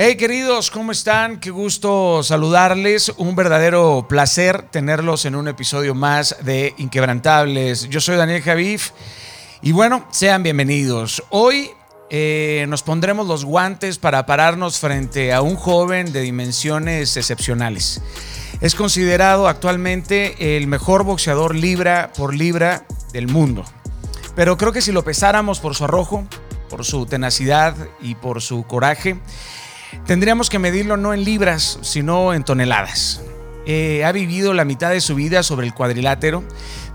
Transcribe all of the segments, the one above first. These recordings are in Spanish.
Hey queridos, ¿cómo están? Qué gusto saludarles. Un verdadero placer tenerlos en un episodio más de Inquebrantables. Yo soy Daniel Javif y bueno, sean bienvenidos. Hoy eh, nos pondremos los guantes para pararnos frente a un joven de dimensiones excepcionales. Es considerado actualmente el mejor boxeador libra por libra del mundo. Pero creo que si lo pesáramos por su arrojo, por su tenacidad y por su coraje, Tendríamos que medirlo no en libras, sino en toneladas. Eh, ha vivido la mitad de su vida sobre el cuadrilátero,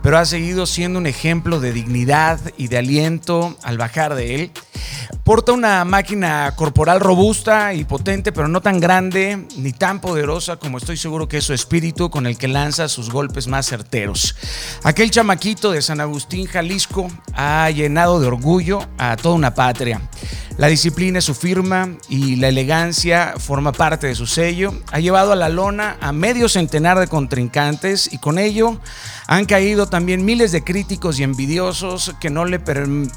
pero ha seguido siendo un ejemplo de dignidad y de aliento al bajar de él. Porta una máquina corporal robusta y potente, pero no tan grande ni tan poderosa como estoy seguro que es su espíritu con el que lanza sus golpes más certeros. Aquel chamaquito de San Agustín, Jalisco, ha llenado de orgullo a toda una patria. La disciplina es su firma y la elegancia forma parte de su sello. Ha llevado a la lona a medio centenar de contrincantes y con ello han caído también miles de críticos y envidiosos que no le,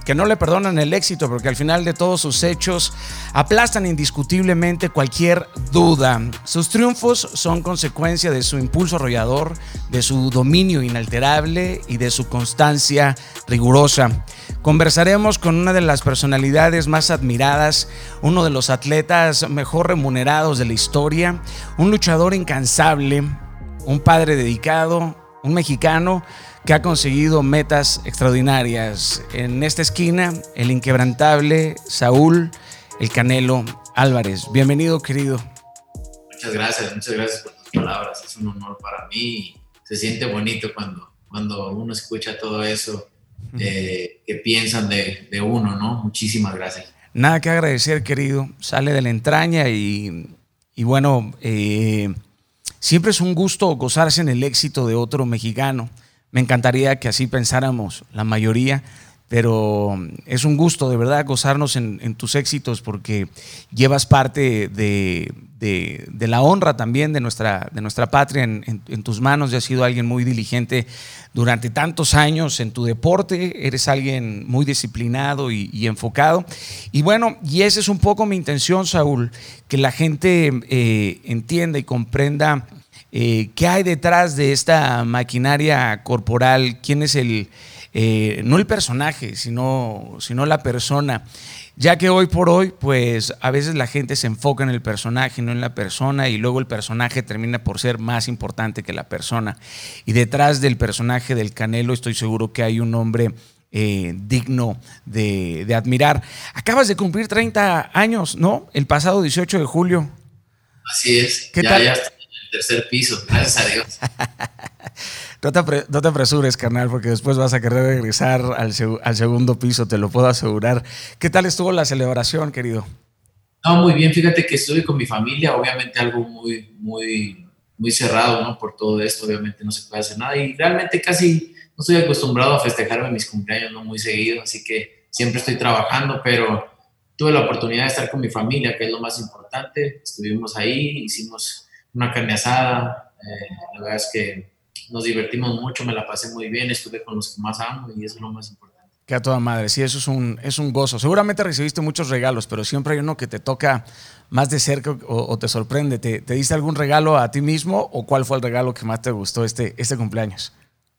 que no le perdonan el éxito porque al final de todos sus hechos aplastan indiscutiblemente cualquier duda. Sus triunfos son consecuencia de su impulso arrollador, de su dominio inalterable y de su constancia rigurosa. Conversaremos con una de las personalidades más admiradas, uno de los atletas mejor remunerados de la historia, un luchador incansable, un padre dedicado, un mexicano que ha conseguido metas extraordinarias. En esta esquina, el inquebrantable Saúl El Canelo Álvarez. Bienvenido, querido. Muchas gracias, muchas gracias por tus palabras. Es un honor para mí. Se siente bonito cuando, cuando uno escucha todo eso eh, que piensan de, de, uno, ¿no? Muchísimas gracias. Nada que agradecer, querido. Sale de la entraña y, y bueno, eh, siempre es un gusto gozarse en el éxito de otro mexicano. Me encantaría que así pensáramos la mayoría, pero es un gusto de verdad gozarnos en, tus éxitos porque llevas parte de, la honra también de nuestra, de nuestra patria en, tus manos. Ya has sido alguien muy diligente durante tantos años en tu deporte, eres alguien muy disciplinado y, enfocado. Y bueno, y esa es un poco mi intención, Saúl, que la gente eh, entienda y comprenda eh, ¿Qué hay detrás de esta maquinaria corporal? ¿Quién es el, eh, no el personaje, sino, sino la persona? Ya que hoy por hoy, pues a veces la gente se enfoca en el personaje, no en la persona, y luego el personaje termina por ser más importante que la persona. Y detrás del personaje del Canelo estoy seguro que hay un hombre eh, digno de, admirar. Acabas de cumplir 30 años, ¿no? El pasado 18 de julio. Así es. ¿Qué tal? Tercer piso, gracias a Dios. no, te apresures, carnal, porque después vas a querer regresar al, segundo piso, te lo puedo asegurar. ¿Qué tal estuvo la celebración, querido? No, muy bien, fíjate que estuve con mi familia, obviamente algo muy, muy, muy cerrado, ¿no? Por todo esto, obviamente no se puede hacer nada y realmente casi no estoy acostumbrado a festejarme mis cumpleaños, no muy seguido, así que siempre estoy trabajando, pero tuve la oportunidad de estar con mi familia, que es lo más importante. Estuvimos ahí, hicimos una carne asada. Eh, la verdad es que nos divertimos mucho, me la pasé muy bien, estuve con los que más amo y eso es lo más importante. Que a toda madre, sí, eso es un, es un gozo. Seguramente recibiste muchos regalos, pero siempre hay uno que te toca más de cerca o, te sorprende. ¿Te, ¿Te, diste algún regalo a ti mismo o cuál fue el regalo que más te gustó este, este cumpleaños?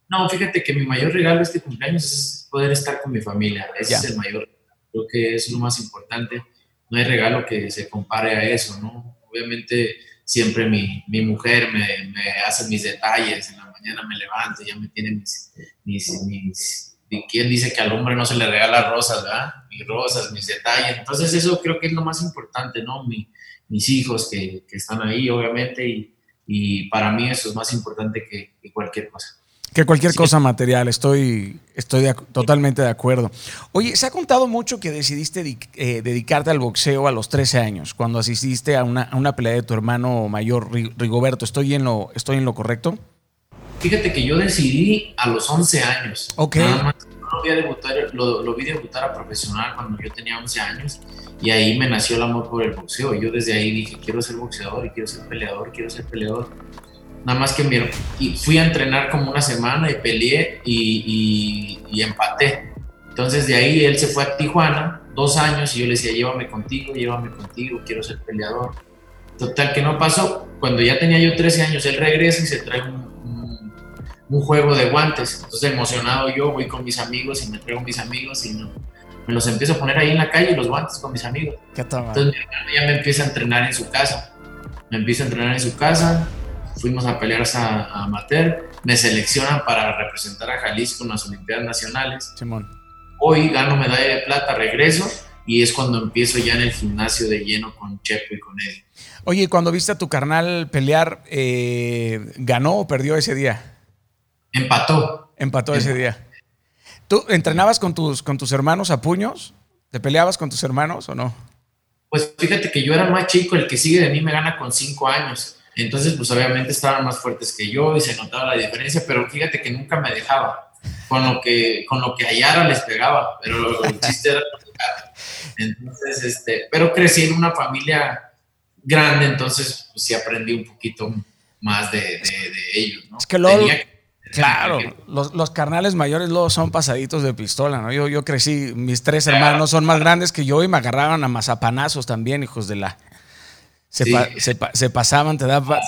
No, fíjate que mi mayor regalo este cumpleaños es poder estar con mi familia. Ese es el mayor. Creo que es lo más importante. No hay regalo que se compare a eso, ¿no? Obviamente siempre mi, mi mujer me, me, hace mis detalles, en la mañana me levanto, ya me tiene mis, mis, ¿quién dice que al hombre no se le regala rosas, verdad? Mis rosas, mis detalles. Entonces eso creo que es lo más importante, ¿no? Mi, mis hijos que, que, están ahí, obviamente, y, y, para mí eso es más importante que cualquier cosa. Que cualquier cosa material, estoy, estoy totalmente de acuerdo. Oye, se ha contado mucho que decidiste eh, dedicarte al boxeo a los 13 años, cuando asististe a una, a una pelea de tu hermano mayor, Rigoberto. ¿Estoy en, lo, ¿Estoy en lo correcto? Fíjate que yo decidí a los 11 años. Ok. lo, vi debutar, lo, lo, vi debutar a profesional cuando yo tenía 11 años y ahí me nació el amor por el boxeo. Yo desde ahí dije, quiero ser boxeador y quiero ser peleador, quiero ser peleador. Nada más que mi, y fui a entrenar como una semana y peleé y, y, empaté. Entonces de ahí él se fue a Tijuana, dos años y yo le decía, llévame contigo, llévame contigo, quiero ser peleador. Total, que no pasó. Cuando ya tenía yo 13 años, él regresa y se trae un, un, juego de guantes. Entonces, emocionado yo, voy con mis amigos y me traigo mis amigos y me los empiezo a poner ahí en la calle, los guantes con mis amigos. Entonces, ya me empieza a entrenar en su casa. Me empieza a entrenar en su casa. Fuimos a pelear a, amateur. Me seleccionan para representar a Jalisco en las Olimpiadas Nacionales. Simón. Hoy gano medalla de plata, regreso y es cuando empiezo ya en el gimnasio de lleno con Chepo y con Eddie. Oye, cuando viste a tu carnal pelear, eh, ¿ganó o perdió ese día? Empató. Empató ese día. ¿Tú entrenabas con tus, con tus hermanos a puños? ¿Te peleabas con tus hermanos o no? Pues fíjate que yo era más chico, el que sigue de mí me gana con cinco años. Entonces, pues obviamente estaban más fuertes que yo y se notaba la diferencia, pero fíjate que nunca me dejaba. Con lo que, con lo que hallara les pegaba, pero el chiste era entonces, este, pero crecí en una familia grande, entonces pues, sí aprendí un poquito más de, ellos, ¿no? Es que luego, claro, los, los, carnales mayores luego son pasaditos de pistola, ¿no? Yo, yo crecí, mis tres hermanos son más grandes que yo y me agarraban a mazapanazos también, hijos de la... Se, se, pasaban, te daban...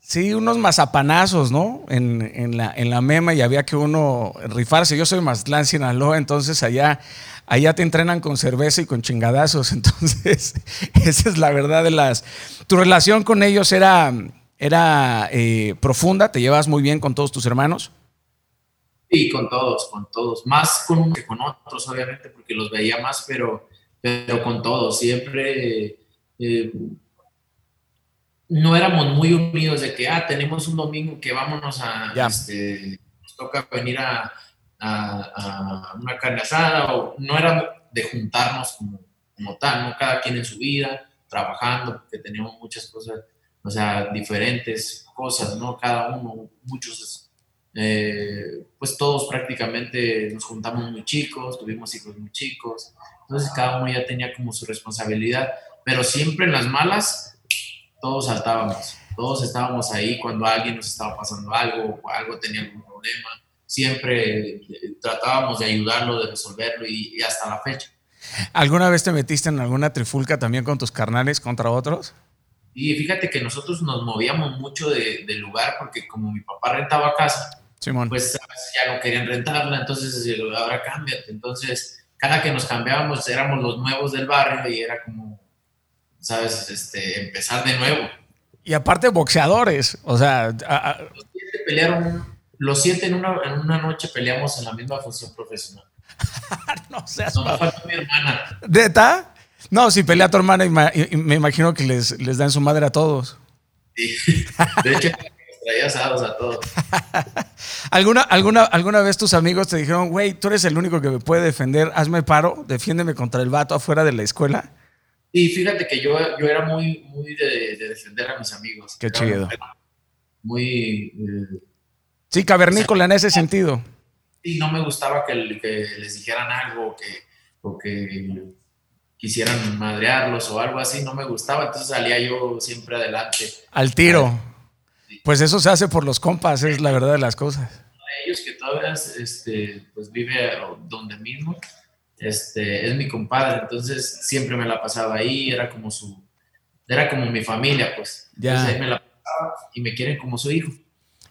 Sí, unos mazapanazos, ¿no? En, en, la, en la mema y había que uno rifarse. Yo soy Mazatlán, Sinaloa, entonces allá allá te entrenan con cerveza y con chingadazos. Entonces, esa es la verdad de las... ¿Tu relación con ellos era, era eh, profunda? ¿Te llevas muy bien con todos tus hermanos? Sí, con todos, con todos. Más con unos que con otros, obviamente, porque los veía más, pero, pero con todos. Siempre... Eh, no éramos muy unidos de que, ah, tenemos un domingo que vámonos a, este, nos toca venir a, a, una carne asada, o no era de juntarnos como, como tal, ¿no? Cada quien en su vida, trabajando, porque teníamos muchas cosas, o sea, diferentes cosas, ¿no? Cada uno, muchos, eh, pues todos prácticamente nos juntamos muy chicos, tuvimos hijos muy chicos, entonces cada uno ya tenía como su responsabilidad, pero siempre en las malas, todos saltábamos, todos estábamos ahí cuando alguien nos estaba pasando algo, o algo tenía algún problema, siempre eh, tratábamos de ayudarlo, de resolverlo y, hasta la fecha. ¿Alguna vez te metiste en alguna trifulca también con tus carnales contra otros? Y fíjate que nosotros nos movíamos mucho de, lugar porque como mi papá rentaba casa, pues ya no querían rentarla, entonces ahora cámbiate. Entonces, cada que nos cambiábamos éramos los nuevos del barrio y era como, ¿sabes? Este, empezar de nuevo. Y aparte boxeadores, o sea... Los pelearon los siete en una, en una noche peleamos en la misma función profesional. no seas No, falta mi hermana. ¿Deta? No, si pelea tu hermana, me imagino que les, les dan su madre a todos. Sí. De hecho, traía asados a todos. ¿Alguna, alguna, ¿Alguna vez tus amigos te dijeron, güey, tú eres el único que me puede defender, hazme paro, defiéndeme contra el vato afuera de la escuela? Y fíjate que yo, yo era muy, muy de, defender a mis amigos. Qué chido. Muy, eh, Sí, cavernícola en ese sentido. Sí, no me gustaba que, les dijeran algo que, o que quisieran madrearlos o algo así, no me gustaba, entonces salía yo siempre adelante. Al tiro. Pues eso se hace por los compas, es la verdad de las cosas. Ellos que todavía este, pues vive donde mismo, este, es mi compadre, entonces siempre me la pasaba ahí, era como su, era como mi familia, pues. Ya. Entonces me la pasaba y me quieren como su hijo.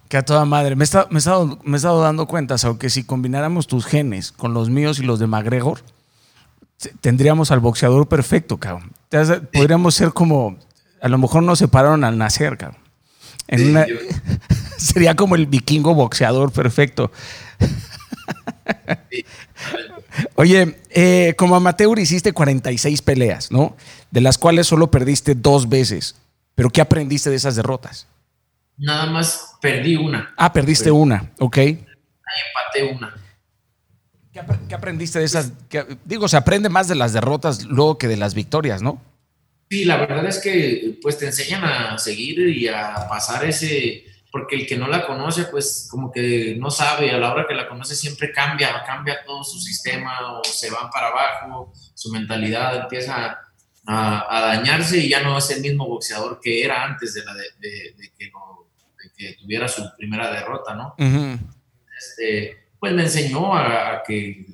Que a toda madre. Me he, estado, me, he estado, dando cuenta, aunque si combináramos tus genes con los míos y los de McGregor, tendríamos al boxeador perfecto, cabrón. Podríamos ser como, a lo mejor nos separaron al nacer, cabrón. sería como el vikingo boxeador perfecto. Oye, eh, como amateur hiciste 46 peleas, ¿no? De las cuales solo perdiste dos veces. ¿Pero qué aprendiste de esas derrotas? Nada más perdí una. Ah, perdiste una, ok. Ahí empaté una. ¿Qué, aprendiste de esas? digo, se aprende más de las derrotas luego que de las victorias, ¿no? Sí, la verdad es que pues te enseñan a seguir y a pasar ese, porque el que no la conoce pues como que no sabe, a la hora que la conoce siempre cambia, cambia todo su sistema o se van para abajo, su mentalidad empieza a, dañarse y ya no es el mismo boxeador que era antes de, la de, que que tuviera su primera derrota, ¿no? este, pues me enseñó a, que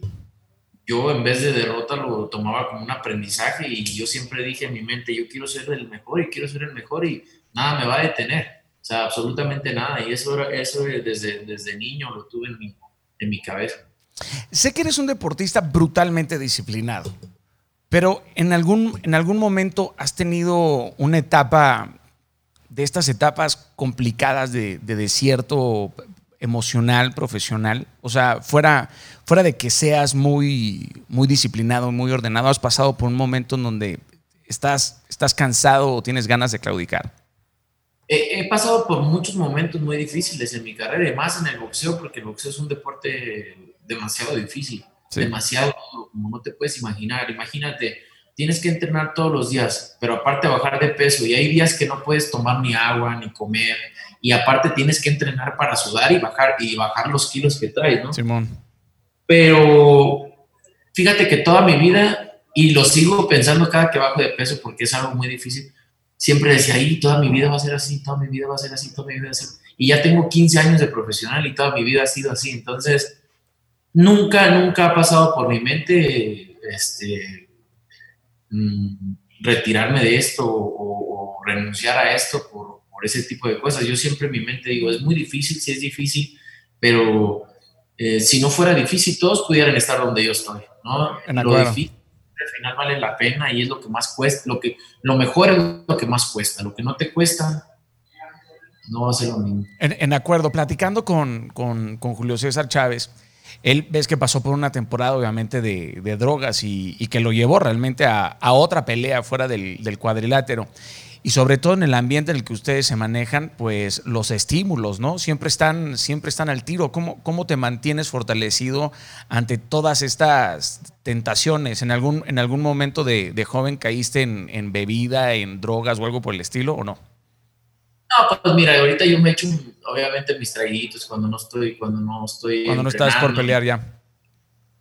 yo en vez de derrota lo tomaba como un aprendizaje y yo siempre dije en mi mente, yo quiero ser el mejor y quiero ser el mejor y nada me va a detener, o sea, absolutamente nada. Y eso, eso desde, desde niño lo tuve en mi, en mi cabeza. Sé que eres un deportista brutalmente disciplinado, pero en algún, en algún momento has tenido una etapa de estas etapas complicadas de, de desierto emocional, profesional? O sea, fuera, fuera de que seas muy, muy disciplinado, muy ordenado, ¿has pasado por un momento en donde estás, estás cansado o tienes ganas de claudicar? He, pasado por muchos momentos muy difíciles en mi carrera, y más en el boxeo, porque el boxeo es un deporte demasiado difícil, demasiado, como no te puedes imaginar. Imagínate, tienes que entrenar todos los días, pero aparte bajar de peso, y hay días que no puedes tomar ni agua, ni comer, y aparte tienes que entrenar para sudar y bajar, y bajar los kilos que traes, ¿no? Simón. Pero fíjate que toda mi vida, y lo sigo pensando cada que bajo de peso porque es algo muy difícil, siempre decía, ahí toda mi vida va a ser así, toda mi vida va a ser así, toda mi vida va a ser Y ya tengo 15 años de profesional y toda mi vida ha sido así. Entonces, nunca, nunca ha pasado por mi mente este, mm, retirarme de esto o, o renunciar a esto por, ese tipo de cosas. Yo siempre en mi mente digo, es muy difícil, sí es difícil, pero eh, si no fuera difícil, todos pudieran estar donde yo estoy, ¿no? lo difícil al final vale la pena y es lo que más cuesta, lo, que, lo mejor es lo que más cuesta, lo que no te cuesta no va a ser lo mismo. En, acuerdo, platicando con, con, con, Julio César Chávez, él ves que pasó por una temporada obviamente de, de drogas y, y, que lo llevó realmente a, a otra pelea fuera del, del cuadrilátero y sobre todo en el ambiente en el que ustedes se manejan, pues los estímulos, ¿no? Siempre están, siempre están al tiro. ¿Cómo, cómo te mantienes fortalecido ante todas estas tentaciones? ¿En algún, en algún momento de, joven caíste en, bebida, en drogas o algo por el estilo o no? No, pues mira, ahorita yo me echo obviamente mis traguitos cuando no estoy, cuando no estoy. Cuando no estás por pelear ya.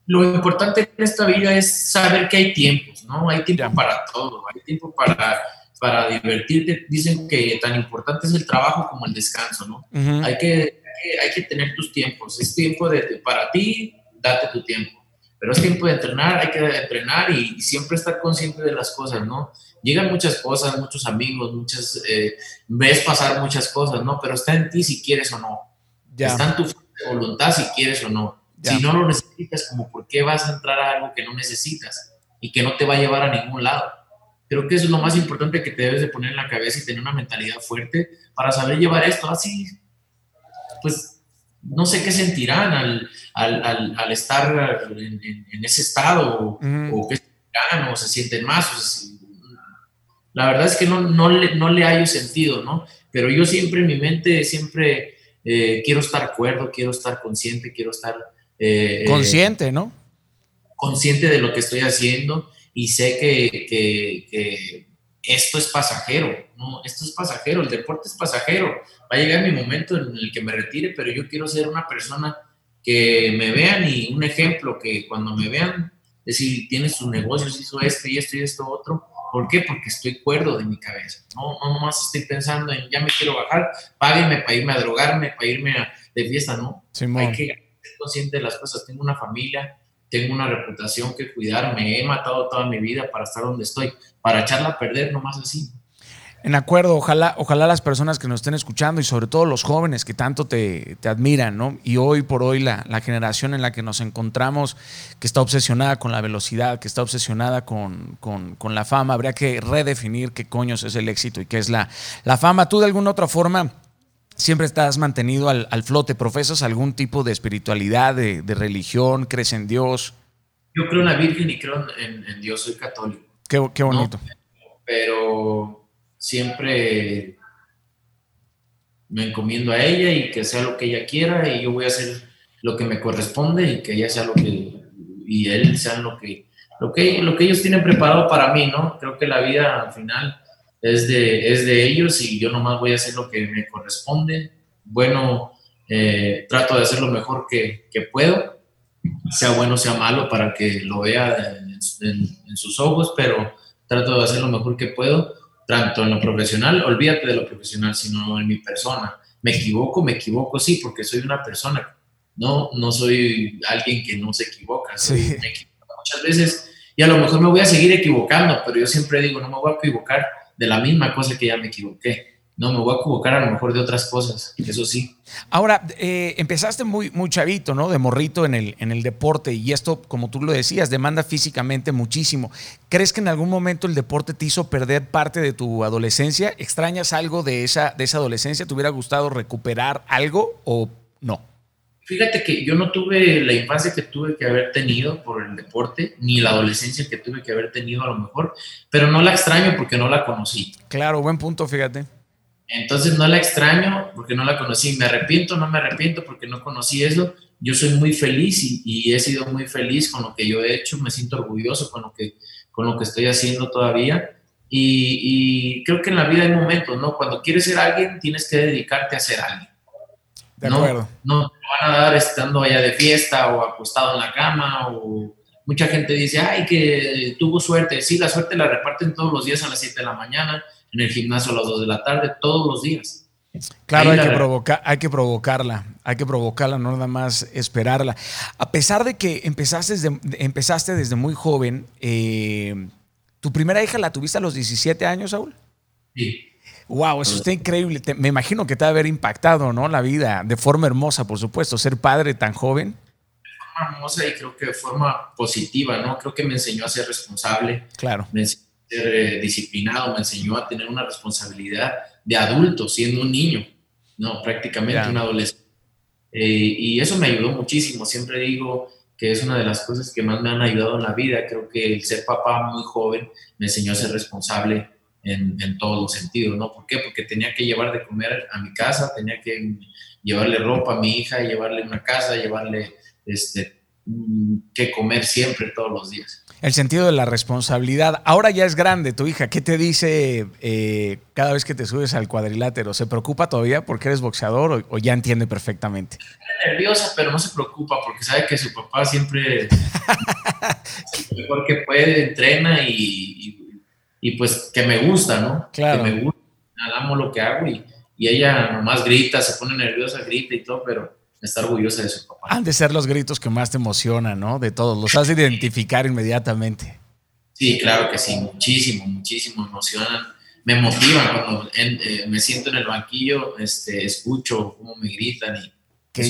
Lo importante en esta vida es saber que hay tiempos, ¿no? Hay tiempo para todo, hay tiempo para para divertirte. Dicen que tan importante es el trabajo como el descanso, ¿no? hay, que, hay, que, tener tus tiempos. Es tiempo de, para ti, date tu tiempo. Pero es tiempo de entrenar, hay que entrenar y, siempre estar consciente de las cosas, ¿no? Llegan muchas cosas, muchos amigos, muchas, eh, ves pasar muchas cosas, ¿no? Pero está en ti si quieres o no. Está en tu voluntad si quieres o no. Si no lo necesitas, como por qué vas a entrar a algo que no necesitas y que no te va a llevar a ningún lado. Creo que eso es lo más importante que te debes de poner en la cabeza y tener una mentalidad fuerte para saber llevar esto así. Pues no sé qué sentirán al, al, al, estar en, ese estado o, qué sentirán o se sienten más. la verdad es que no, no, le, no le hallo sentido, ¿no? Pero yo siempre en mi mente, siempre eh, quiero estar cuerdo, quiero estar consciente, quiero estar... Eh, consciente, ¿no? Consciente de lo que estoy haciendo y sé que, que, esto es pasajero, ¿no? Esto es pasajero, el deporte es pasajero. Va a llegar mi momento en el que me retire, pero yo quiero ser una persona que me vean y un ejemplo que cuando me vean, decir, tiene sus negocios, hizo esto y esto y esto otro. ¿Por qué? Porque estoy cuerdo de mi cabeza. No, no nomás estoy pensando en ya me quiero bajar, páguenme para irme a drogarme, para irme de fiesta, ¿no? Hay que ser consciente de las cosas. Tengo una familia, tengo una reputación que cuidar, me he matado toda mi vida para estar donde estoy, para echarla a perder nomás así. En acuerdo, ojalá, ojalá las personas que nos estén escuchando y sobre todo los jóvenes que tanto te, admiran, ¿no? Y hoy por hoy la, generación en la que nos encontramos, que está obsesionada con la velocidad, que está obsesionada con, la fama, habría que redefinir qué coños es el éxito y qué es la, la fama. ¿Tú de alguna otra forma siempre estás mantenido al, flote. ¿Profesas algún tipo de espiritualidad, de, religión? ¿Crees en Dios? Yo creo en la Virgen y creo en, Dios, soy católico. Qué, bonito. Pero siempre me encomiendo a ella y que sea lo que ella quiera y yo voy a hacer lo que me corresponde y que ella sea lo que y él sean lo que lo que lo que ellos tienen preparado para mí, ¿no? Creo que la vida al final es de, es de ellos y yo nomás voy a hacer lo que me corresponde. Bueno, eh, trato de hacer lo mejor que, que, puedo, sea bueno, sea malo, para que lo vea en, sus ojos, pero trato de hacer lo mejor que puedo, tanto en lo profesional, olvídate de lo profesional, sino en mi persona. Me equivoco, me equivoco, sí, porque soy una persona, no, no soy alguien que no se equivoca, soy, me equivoco muchas veces y a lo mejor me voy a seguir equivocando, pero yo siempre digo, no me voy a equivocar de la misma cosa que ya me equivoqué. No, me voy a equivocar a lo mejor de otras cosas, eso sí. Ahora, eh, empezaste muy, muy chavito, ¿no? De morrito en el, en el deporte y esto, como tú lo decías, demanda físicamente muchísimo. ¿Crees que en algún momento el deporte te hizo perder parte de tu adolescencia? ¿Extrañas algo de esa, de esa adolescencia? ¿Te hubiera gustado recuperar algo o no? Fíjate que yo no tuve la infancia que tuve que haber tenido por el deporte, ni la adolescencia que tuve que haber tenido a lo mejor, pero no la extraño porque no la conocí. Claro, buen punto, fíjate. Entonces no la extraño porque no la conocí. Me arrepiento, no me arrepiento porque no conocí eso. Yo soy muy feliz y, he sido muy feliz con lo que yo he hecho. Me siento orgulloso con lo que, con lo que estoy haciendo todavía. Y, creo que en la vida hay momentos, ¿no? Cuando quieres ser alguien, tienes que dedicarte a ser alguien. De acuerdo. No, no te van a dar estando allá de fiesta o acostado en la cama o mucha gente dice, ay, que tuvo suerte. Sí, la suerte la reparten todos los días a las 7 de la mañana en el gimnasio a las 2 de la tarde, todos los días. Claro, hay que, provocar, hay que provocarla, hay que provocarla, no nada más esperarla. A pesar de que empezaste desde, empezaste desde muy joven, eh, ¿tu primera hija la tuviste a los 17 años, Saúl? Sí. Wow, eso está increíble. me imagino que te va a haber impactado, ¿no? La vida de forma hermosa, por supuesto, ser padre tan joven. De forma hermosa y creo que de forma positiva, ¿no? Creo que me enseñó a ser responsable. Claro. Me enseñó ser eh, disciplinado, me enseñó a tener una responsabilidad de adulto, siendo un niño, no, prácticamente un adolescente. Eh, y eso me ayudó muchísimo. Siempre digo que es una de las cosas que más me han ayudado en la vida. Creo que el ser papá muy joven me enseñó a ser responsable en, en todos los sentidos, ¿no? ¿Por qué? Porque tenía que llevar de comer a mi casa, tenía que llevarle ropa a mi hija, llevarle una casa, llevarle este, mm, que comer siempre, todos los días el sentido de la responsabilidad. Ahora ya es grande tu hija. ¿Qué te dice eh, cada vez que te subes al cuadrilátero? ¿Se preocupa todavía porque eres boxeador o, ya entiende perfectamente? Está nerviosa, pero no se preocupa porque sabe que su papá siempre lo mejor que puede, entrena y, y, pues que me gusta, ¿no? Claro. Que me gusta, amo lo que hago y, y ella nomás grita, se pone nerviosa, grita y todo, pero está orgullosa de su papá. Han de ser los gritos que más te emocionan, ¿no? De todos, los has de identificar inmediatamente. Sí, claro que sí, muchísimo, muchísimo emocionan. Me motivan cuando eh, me siento en el banquillo, este, escucho cómo me gritan y Qué,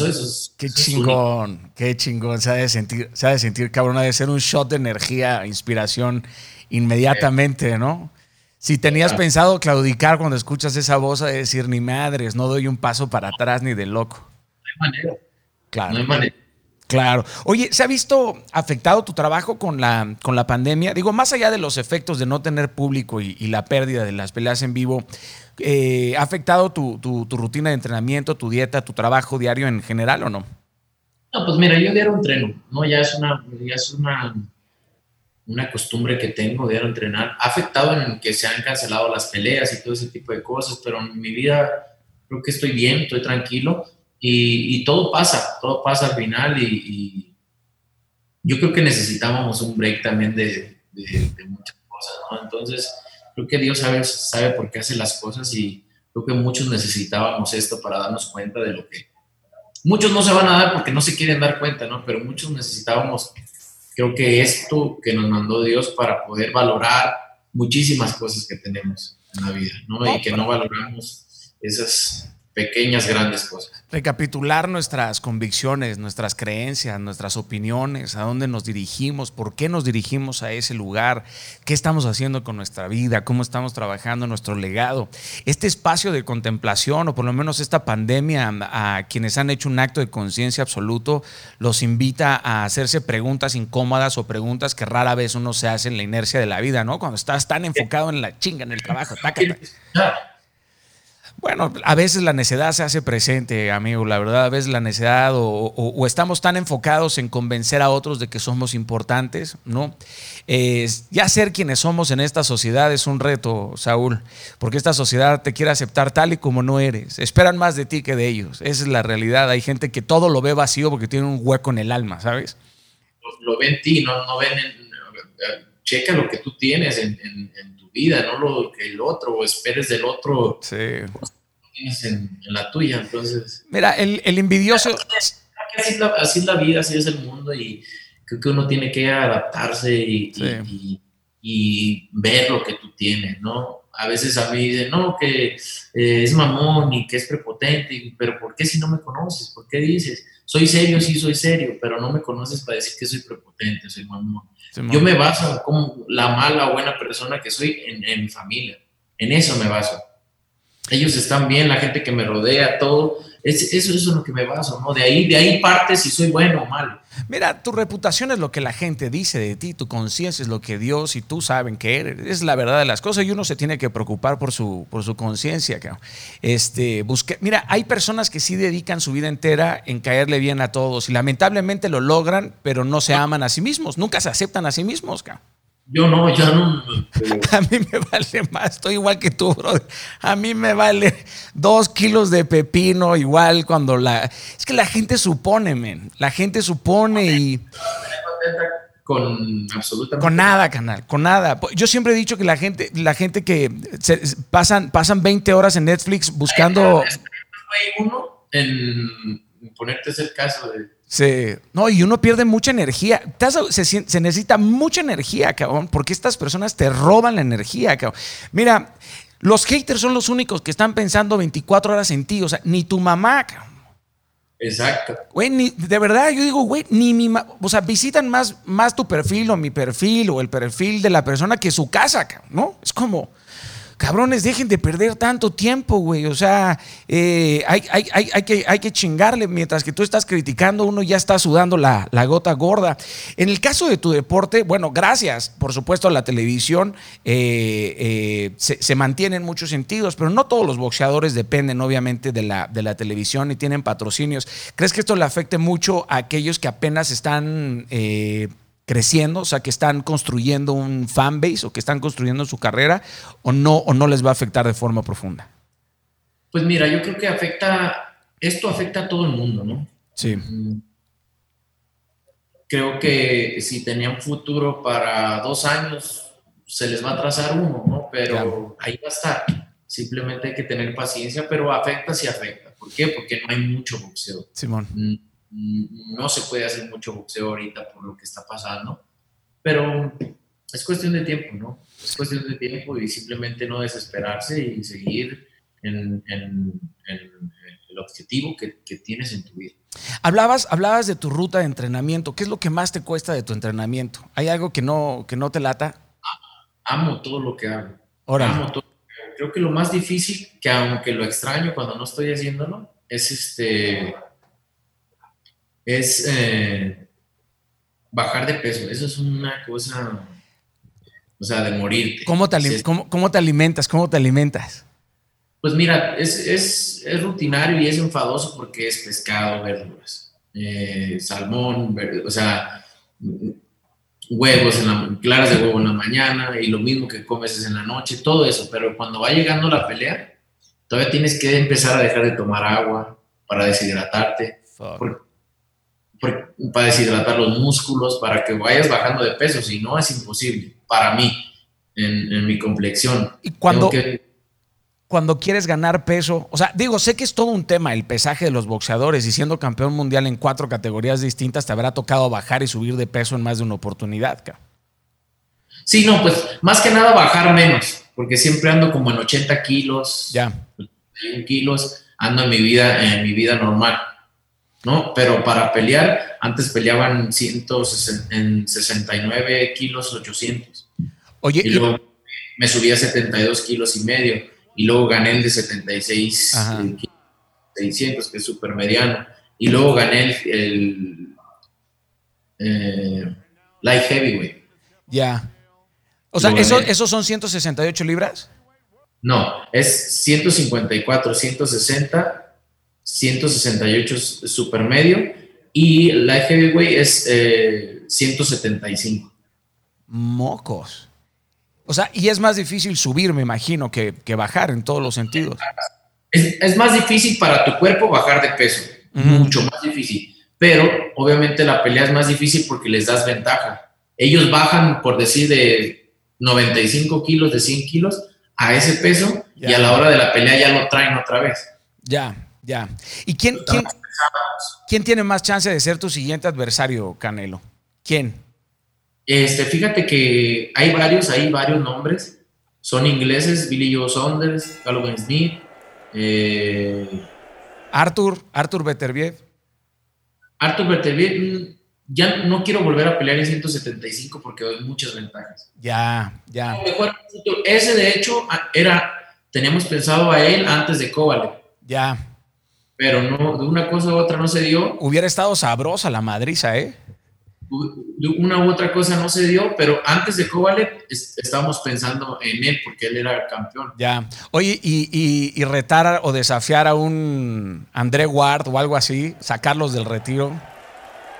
qué chingón, qué chingón. Se ha de sentir, se ha de sentir, cabrón, ha de ser un shot de energía, inspiración inmediatamente, ¿no? Si tenías pensado claudicar cuando escuchas esa voz, a decir, ni madres, no doy un paso para atrás ni de loco manera. Claro. No hay manera. Claro. Oye, ¿se ha visto afectado tu trabajo con la, con la pandemia? Digo, más allá de los efectos de no tener público y, la pérdida de las peleas en vivo, eh, ¿ha afectado tu, rutina de entrenamiento, tu dieta, tu trabajo diario en general o no? No, pues mira, yo diario entreno, ¿no? Ya es una, ya es una, una costumbre que tengo, diario entrenar. Ha afectado en que se han cancelado las peleas y todo ese tipo de cosas, pero en mi vida creo que estoy bien, estoy tranquilo y, todo pasa, todo pasa al final y, yo creo que necesitábamos un break también de, muchas cosas, ¿no? Entonces, creo que Dios sabe, sabe por qué hace las cosas y creo que muchos necesitábamos esto para darnos cuenta de lo que... Muchos no se van a dar porque no se quieren dar cuenta, ¿no? Pero muchos necesitábamos, creo que esto que nos mandó Dios para poder valorar muchísimas cosas que tenemos en la vida, ¿no? Y que no valoramos esas pequeñas, grandes cosas. Recapitular nuestras convicciones, nuestras creencias, nuestras opiniones, a dónde nos dirigimos, por qué nos dirigimos a ese lugar, qué estamos haciendo con nuestra vida, cómo estamos trabajando nuestro legado. Este espacio de contemplación, o por lo menos esta pandemia, a quienes han hecho un acto de conciencia absoluto, los invita a hacerse preguntas incómodas o preguntas que rara vez uno se hace en la inercia de la vida, ¿no? Cuando estás tan enfocado en la chinga, en el trabajo, bueno, a veces la necedad se hace presente, amigo, la verdad, a veces la necedad o, estamos tan enfocados en convencer a otros de que somos importantes, ¿no? ya ser quienes somos en esta sociedad es un reto, Saúl, porque esta sociedad te quiere aceptar tal y como no eres. Esperan más de ti que de ellos. Esa es la realidad. Hay gente que todo lo ve vacío porque tiene un hueco en el alma, ¿sabes? Lo, ven en ti, no, ven en... Checa lo que tú tienes en vida, no lo que el otro, o esperes del otro. Sí. tienes en, la tuya, entonces. Mira, el, el envidioso. Así es, la, así es la vida, así es el mundo y creo que uno tiene que adaptarse y, y, ver lo que tú tienes, ¿no? A veces a mí dicen, no, que eh, es mamón y que es prepotente, pero ¿por qué si no me conoces? ¿Por qué dices? Soy serio, sí soy serio, pero no me conoces para decir que soy prepotente, soy mamón. Yo me baso como la mala o buena persona que soy en, en mi familia, en eso me baso. Ellos están bien, la gente que me rodea, todo, eso, es lo que me baso, ¿no? De ahí, de ahí parte si soy bueno o malo. Mira, tu reputación es lo que la gente dice de ti, tu conciencia es lo que Dios y tú saben que eres. Es la verdad de las cosas y uno se tiene que preocupar por su, por su conciencia. Este, mira, hay personas que sí dedican su vida entera en caerle bien a todos y lamentablemente lo logran, pero no se aman a sí mismos, nunca se aceptan a sí mismos. Cabrón. Yo no, ya no. A mí me vale más, estoy igual que tú, bro. A mí me vale dos kilos de pepino, igual cuando la. Es que la gente supone, men. La gente supone y. Con absolutamente. Con nada, canal, con nada. Yo siempre he dicho que la gente, la gente que pasan, pasan 20 horas en Netflix buscando. uno en ponerte ese caso de Sí. No, y uno pierde mucha energía. Se, necesita mucha energía, cabrón, porque estas personas te roban la energía, cabrón. Mira, los haters son los únicos que están pensando 24 horas en ti, o sea, ni tu mamá, cabrón. Exacto. Güey, de verdad, yo digo, güey, ni mi mamá, o sea, visitan más, más tu perfil o mi perfil o el perfil de la persona que su casa, cabrón, ¿no? Es como, cabrones, dejen de perder tanto tiempo, güey. O sea, eh, hay, que, chingarle. Mientras que tú estás criticando, uno ya está sudando la, gota gorda. En el caso de tu deporte, bueno, gracias, por supuesto, a la televisión eh, eh, se, mantiene en muchos sentidos, pero no todos los boxeadores dependen, obviamente, de la, de la televisión y tienen patrocinios. ¿Crees que esto le afecte mucho a aquellos que apenas están creciendo, o sea, que están construyendo un fanbase o que están construyendo su carrera, o no, o no les va a afectar de forma profunda? Pues mira, yo creo que afecta, esto afecta a todo el mundo, ¿no? Sí. Mm. Creo que si tenían futuro para dos años, se les va a trazar uno, ¿no? Pero ahí va a estar. Simplemente hay que tener paciencia, pero afecta sí afecta. ¿Por qué? Porque no hay mucho boxeo. Simón. Mm. Mm, no se puede hacer mucho boxeo ahorita por lo que está pasando, pero es cuestión de tiempo, ¿no? Es cuestión de tiempo y simplemente no desesperarse y seguir en, el objetivo que, tienes en tu vida. Hablabas, hablabas de tu ruta de entrenamiento. ¿Qué es lo que más te cuesta de tu entrenamiento? ¿Hay algo que no, que no te lata? Amo todo lo que hago. Amo todo. Creo que lo más difícil, que aunque lo extraño cuando no estoy haciéndolo, es este es eh, bajar de peso. Eso es una cosa, o sea, de morir. ¿Cómo te, ¿cómo, te alimentas? ¿Cómo te alimentas? Pues mira, es, es, es, rutinario y es enfadoso porque es pescado, verduras, eh, salmón, o sea, huevos, en la, claras de huevo en la mañana y lo mismo que comes es en la noche, todo eso. Pero cuando va llegando la pelea, todavía tienes que empezar a dejar de tomar agua para deshidratarte para deshidratar los músculos, para que vayas bajando de peso, si no es imposible, para mí, en, mi complexión. Y cuando, cuando quieres ganar peso, o sea, digo, sé que es todo un tema el pesaje de los boxeadores y siendo campeón mundial en cuatro categorías distintas, te habrá tocado bajar y subir de peso en más de una oportunidad. Sí, no, pues más que nada bajar menos, porque siempre ando como en 80 kilos, ya. kilos, ando en mi vida, en mi vida normal ¿no? Pero para pelear, antes peleaban en 69 kilos 800. Oye, y luego me subí a 72 kilos y medio. Y luego gané el de 76 600, que es súper mediano. Y luego gané el, eh, light heavyweight. Ya. O sea, ¿esos son 168 libras? No, es 154, 160 168 super medio y la heavyweight es 175. Eh, Mocos. O sea, y es más difícil subir, me imagino, que, bajar en todos los sentidos. Es, más difícil para tu cuerpo bajar de peso, mucho más difícil. Pero obviamente la pelea es más difícil porque les das ventaja. Ellos bajan, por decir, de 95 kilos, de 100 kilos a ese peso y a la hora de la pelea ya lo traen otra vez. Ya. Ya. ¿Y quién, quién, quién, tiene más chance de ser tu siguiente adversario, Canelo? ¿Quién? Este, fíjate que hay varios, hay varios nombres. Son ingleses, Billy Joe Saunders, Calvin Smith, eh, Arthur, Arthur Beterbiev. Arthur Beterbiev, mm, ya no quiero volver a pelear en 175 porque hay muchas ventajas. Ya, ya. ese de hecho era, teníamos pensado a él antes de Kovalev. Ya. Pero no, de una cosa u otra no se dio. Hubiera estado sabrosa la madriza, ¿eh? de una u otra cosa no se dio, pero antes de Kovalev estábamos pensando en él porque él era el campeón. Ya. Oye, y, y, retar o desafiar a un André Ward o algo así, sacarlos del retiro.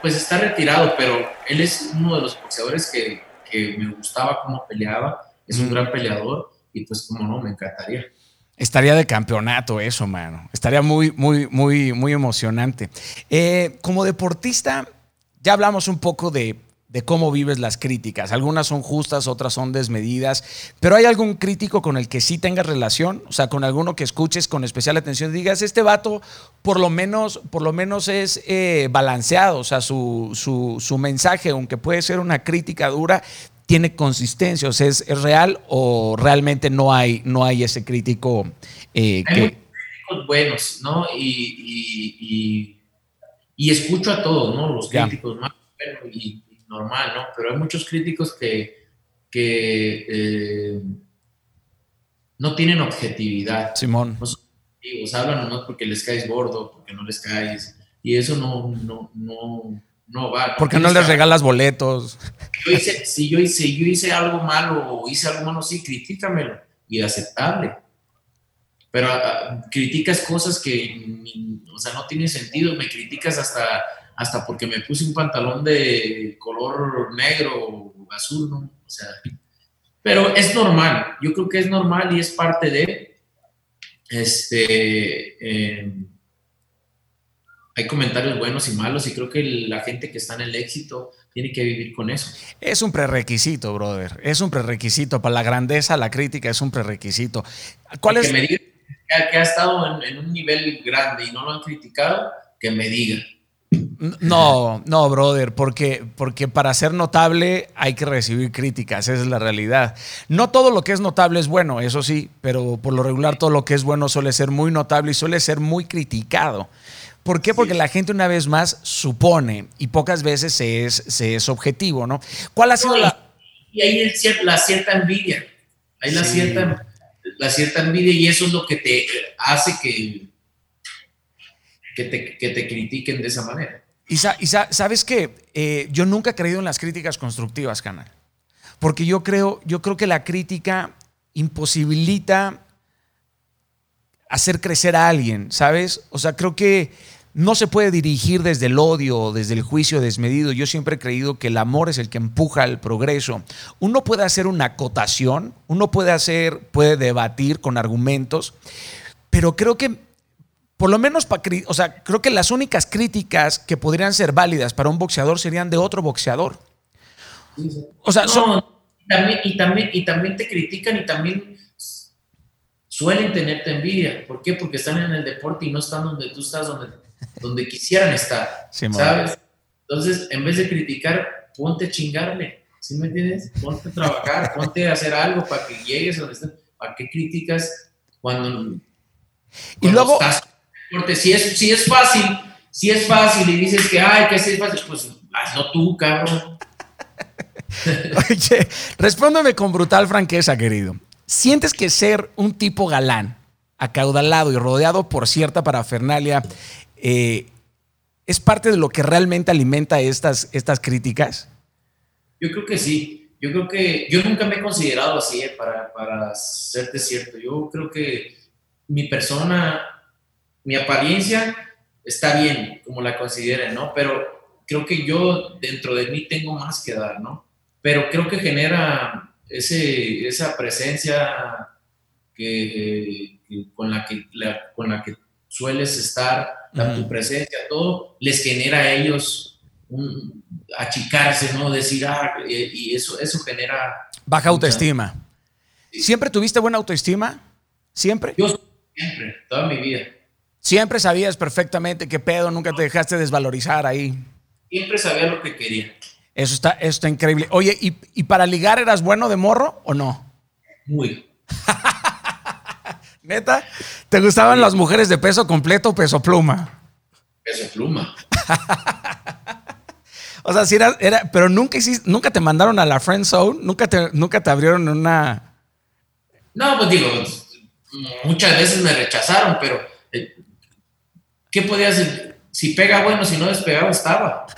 Pues está retirado, pero él es uno de los boxeadores que, que me gustaba cómo peleaba, es un gran peleador y pues como no, me encantaría. Estaría de campeonato eso, mano. Estaría muy, muy, muy, muy emocionante. Eh, como deportista, ya hablamos un poco de, cómo vives las críticas. Algunas son justas, otras son desmedidas. Pero ¿hay algún crítico con el que sí tengas relación? O sea, con alguno que escuches con especial atención y digas, este vato por lo menos, por lo menos es eh, balanceado. O sea, su, mensaje, aunque puede ser una crítica dura, tiene consistencia. O sea, ¿es, real o realmente no hay, no hay ese crítico eh, hay críticos buenos, ¿no? y y escucho a todos, ¿no? Los críticos más bueno, y, normal, ¿no? Pero hay muchos críticos que, que eh, no tienen objetividad. Simón. No son hablan nomás porque les caes gordo, porque no les caes. Y eso no, no, no, no va. Porque no les regalas boletos. Yo hice, si yo hice, yo hice algo malo o hice algo malo, sí, critícamelo. Y aceptable pero ah, criticas cosas que, o sea, no tienen sentido, me criticas hasta, hasta porque me puse un pantalón de color negro o azul, ¿no? O sea, pero es normal, yo creo que es normal y es parte de, este, em, hay comentarios buenos y malos y creo que la gente que está en el éxito tiene que vivir con eso. Es un prerequisito, brother. Es un prerequisito. Para la grandeza, la crítica es un prerequisito. ¿Cuál es? que ha estado en, un nivel grande y no lo han criticado, que me diga. No, no, brother, porque, porque para ser notable hay que recibir críticas, esa es la realidad. No todo lo que es notable es bueno, eso sí, pero por lo regular todo lo que es bueno suele ser muy notable y suele ser muy criticado. ¿Por qué? Porque la gente una vez más supone y pocas veces se es, se es objetivo, ¿no? ¿Cuál ha sido la...? Y ahí la cierta envidia, hay la cierta la cierta envidia y eso es lo que te hace que, que, te, critiquen de esa manera. Y, sabes que eh, yo nunca he creído en las críticas constructivas, canal. Porque yo creo, yo creo que la crítica imposibilita hacer crecer a alguien, ¿sabes? O sea, creo que no se puede dirigir desde el odio o desde el juicio desmedido. Yo siempre he creído que el amor es el que empuja el progreso. Uno puede hacer una acotación, uno puede hacer, puede debatir con argumentos, pero creo que por lo menos, o sea, creo que las únicas críticas que podrían ser válidas para un boxeador serían de otro boxeador. O sea, y, también, y también te critican y también suelen tenerte envidia. ¿Por qué? Porque están en el deporte y no están donde tú estás, donde donde quisieran estar, ¿sabes? Entonces, en vez de criticar, ponte a chingarle, ¿sí me entiendes? Ponte a trabajar, ponte a hacer algo para que llegues a donde estás. ¿Para qué criticas cuando, y luego, estás? Porque si es, si es fácil, si es fácil y dices que, ay, que es fácil, pues hazlo tú, cabrón. Oye, respóndeme con brutal franqueza, querido. ¿Sientes que ser un tipo galán, acaudalado y rodeado por cierta parafernalia eh, ¿es parte de lo que realmente alimenta estas, estas críticas? Yo creo que sí. Yo creo que yo nunca me he considerado así, eh, para, para serte cierto. Yo creo que mi persona, mi apariencia está bien, como la consideren, ¿no? Pero creo que yo dentro de mí tengo más que dar, ¿no? Pero creo que genera ese, esa presencia que, con, la que, con la que sueles estar, tu presencia, todo, les genera a ellos un, achicarse, ¿no? Decir, ah, y eso, eso genera... Baja autoestima. ¿Siempre tuviste buena autoestima? ¿Siempre? Yo siempre, toda mi vida. Siempre sabías perfectamente qué pedo, nunca te dejaste desvalorizar ahí. Siempre sabía lo que quería. Eso está, eso está increíble. Oye, ¿y, ¿y para ligar eras bueno de morro o no? Muy. ¿Neta? ¿Te gustaban las mujeres de peso completo o peso pluma? Peso pluma. o sea, si era, era, pero nunca hiciste, nunca te mandaron a la friend zone, nunca te, nunca te abrieron una. No, pues digo, muchas veces me rechazaron, pero eh, ¿qué podía hacer? Si pega bueno, si no despegaba, estaba.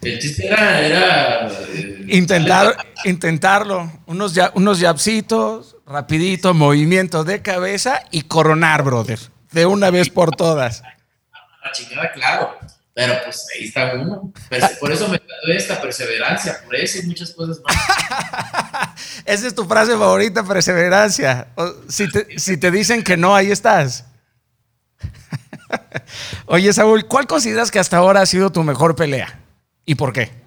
El chiste era. era eh, Intentar, intentarlo. Unos, ya, unos yapsitos, rapidito, movimiento de cabeza y coronar, brother. De una vez por todas. La chingada, claro. Pero pues ahí está uno. Por eso me trató esta perseverancia, por eso y muchas cosas más. Esa es tu frase favorita, perseverancia. Si te, si te dicen que no, ahí estás. Oye, Saúl, ¿cuál consideras que hasta ahora ha sido tu mejor pelea? ¿Y por qué?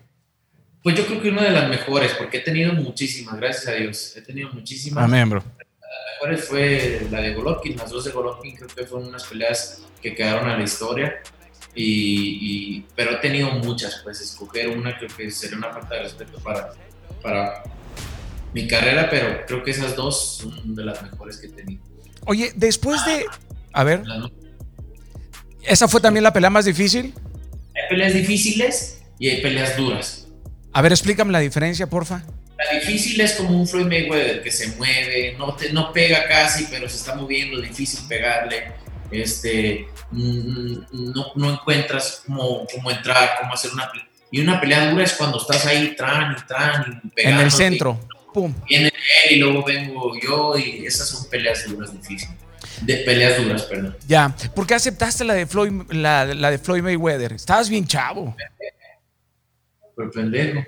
Pues yo creo que una de las mejores, porque he tenido muchísimas, gracias a Dios. He tenido muchísimas. Amén, bro. La mejor fue la de Golovkin, las dos de Golovkin creo que fueron unas peleas que quedaron a la historia. Y, pero he tenido muchas, pues escoger una creo que sería una falta de respeto para, para mi carrera, pero creo que esas dos son de las mejores que he tenido. Oye, después de... A ver. ¿Esa fue también la pelea más difícil? Hay peleas difíciles y hay peleas duras. A ver, explícame la diferencia, porfa. La difícil es como un Floyd Mayweather que se mueve, no, te, no pega casi, pero se está moviendo, difícil pegarle. Este, mm, no, no encuentras cómo, cómo entrar, cómo hacer una pelea. Y una pelea dura es cuando estás ahí, tran y tran, y En el centro, pum. Viene él y luego vengo yo, y esas son peleas duras difíciles. De peleas duras, perdón. Ya. ¿Por qué aceptaste la de Floyd, la, la de Floyd Mayweather? Estabas bien chavo. Por pendejo.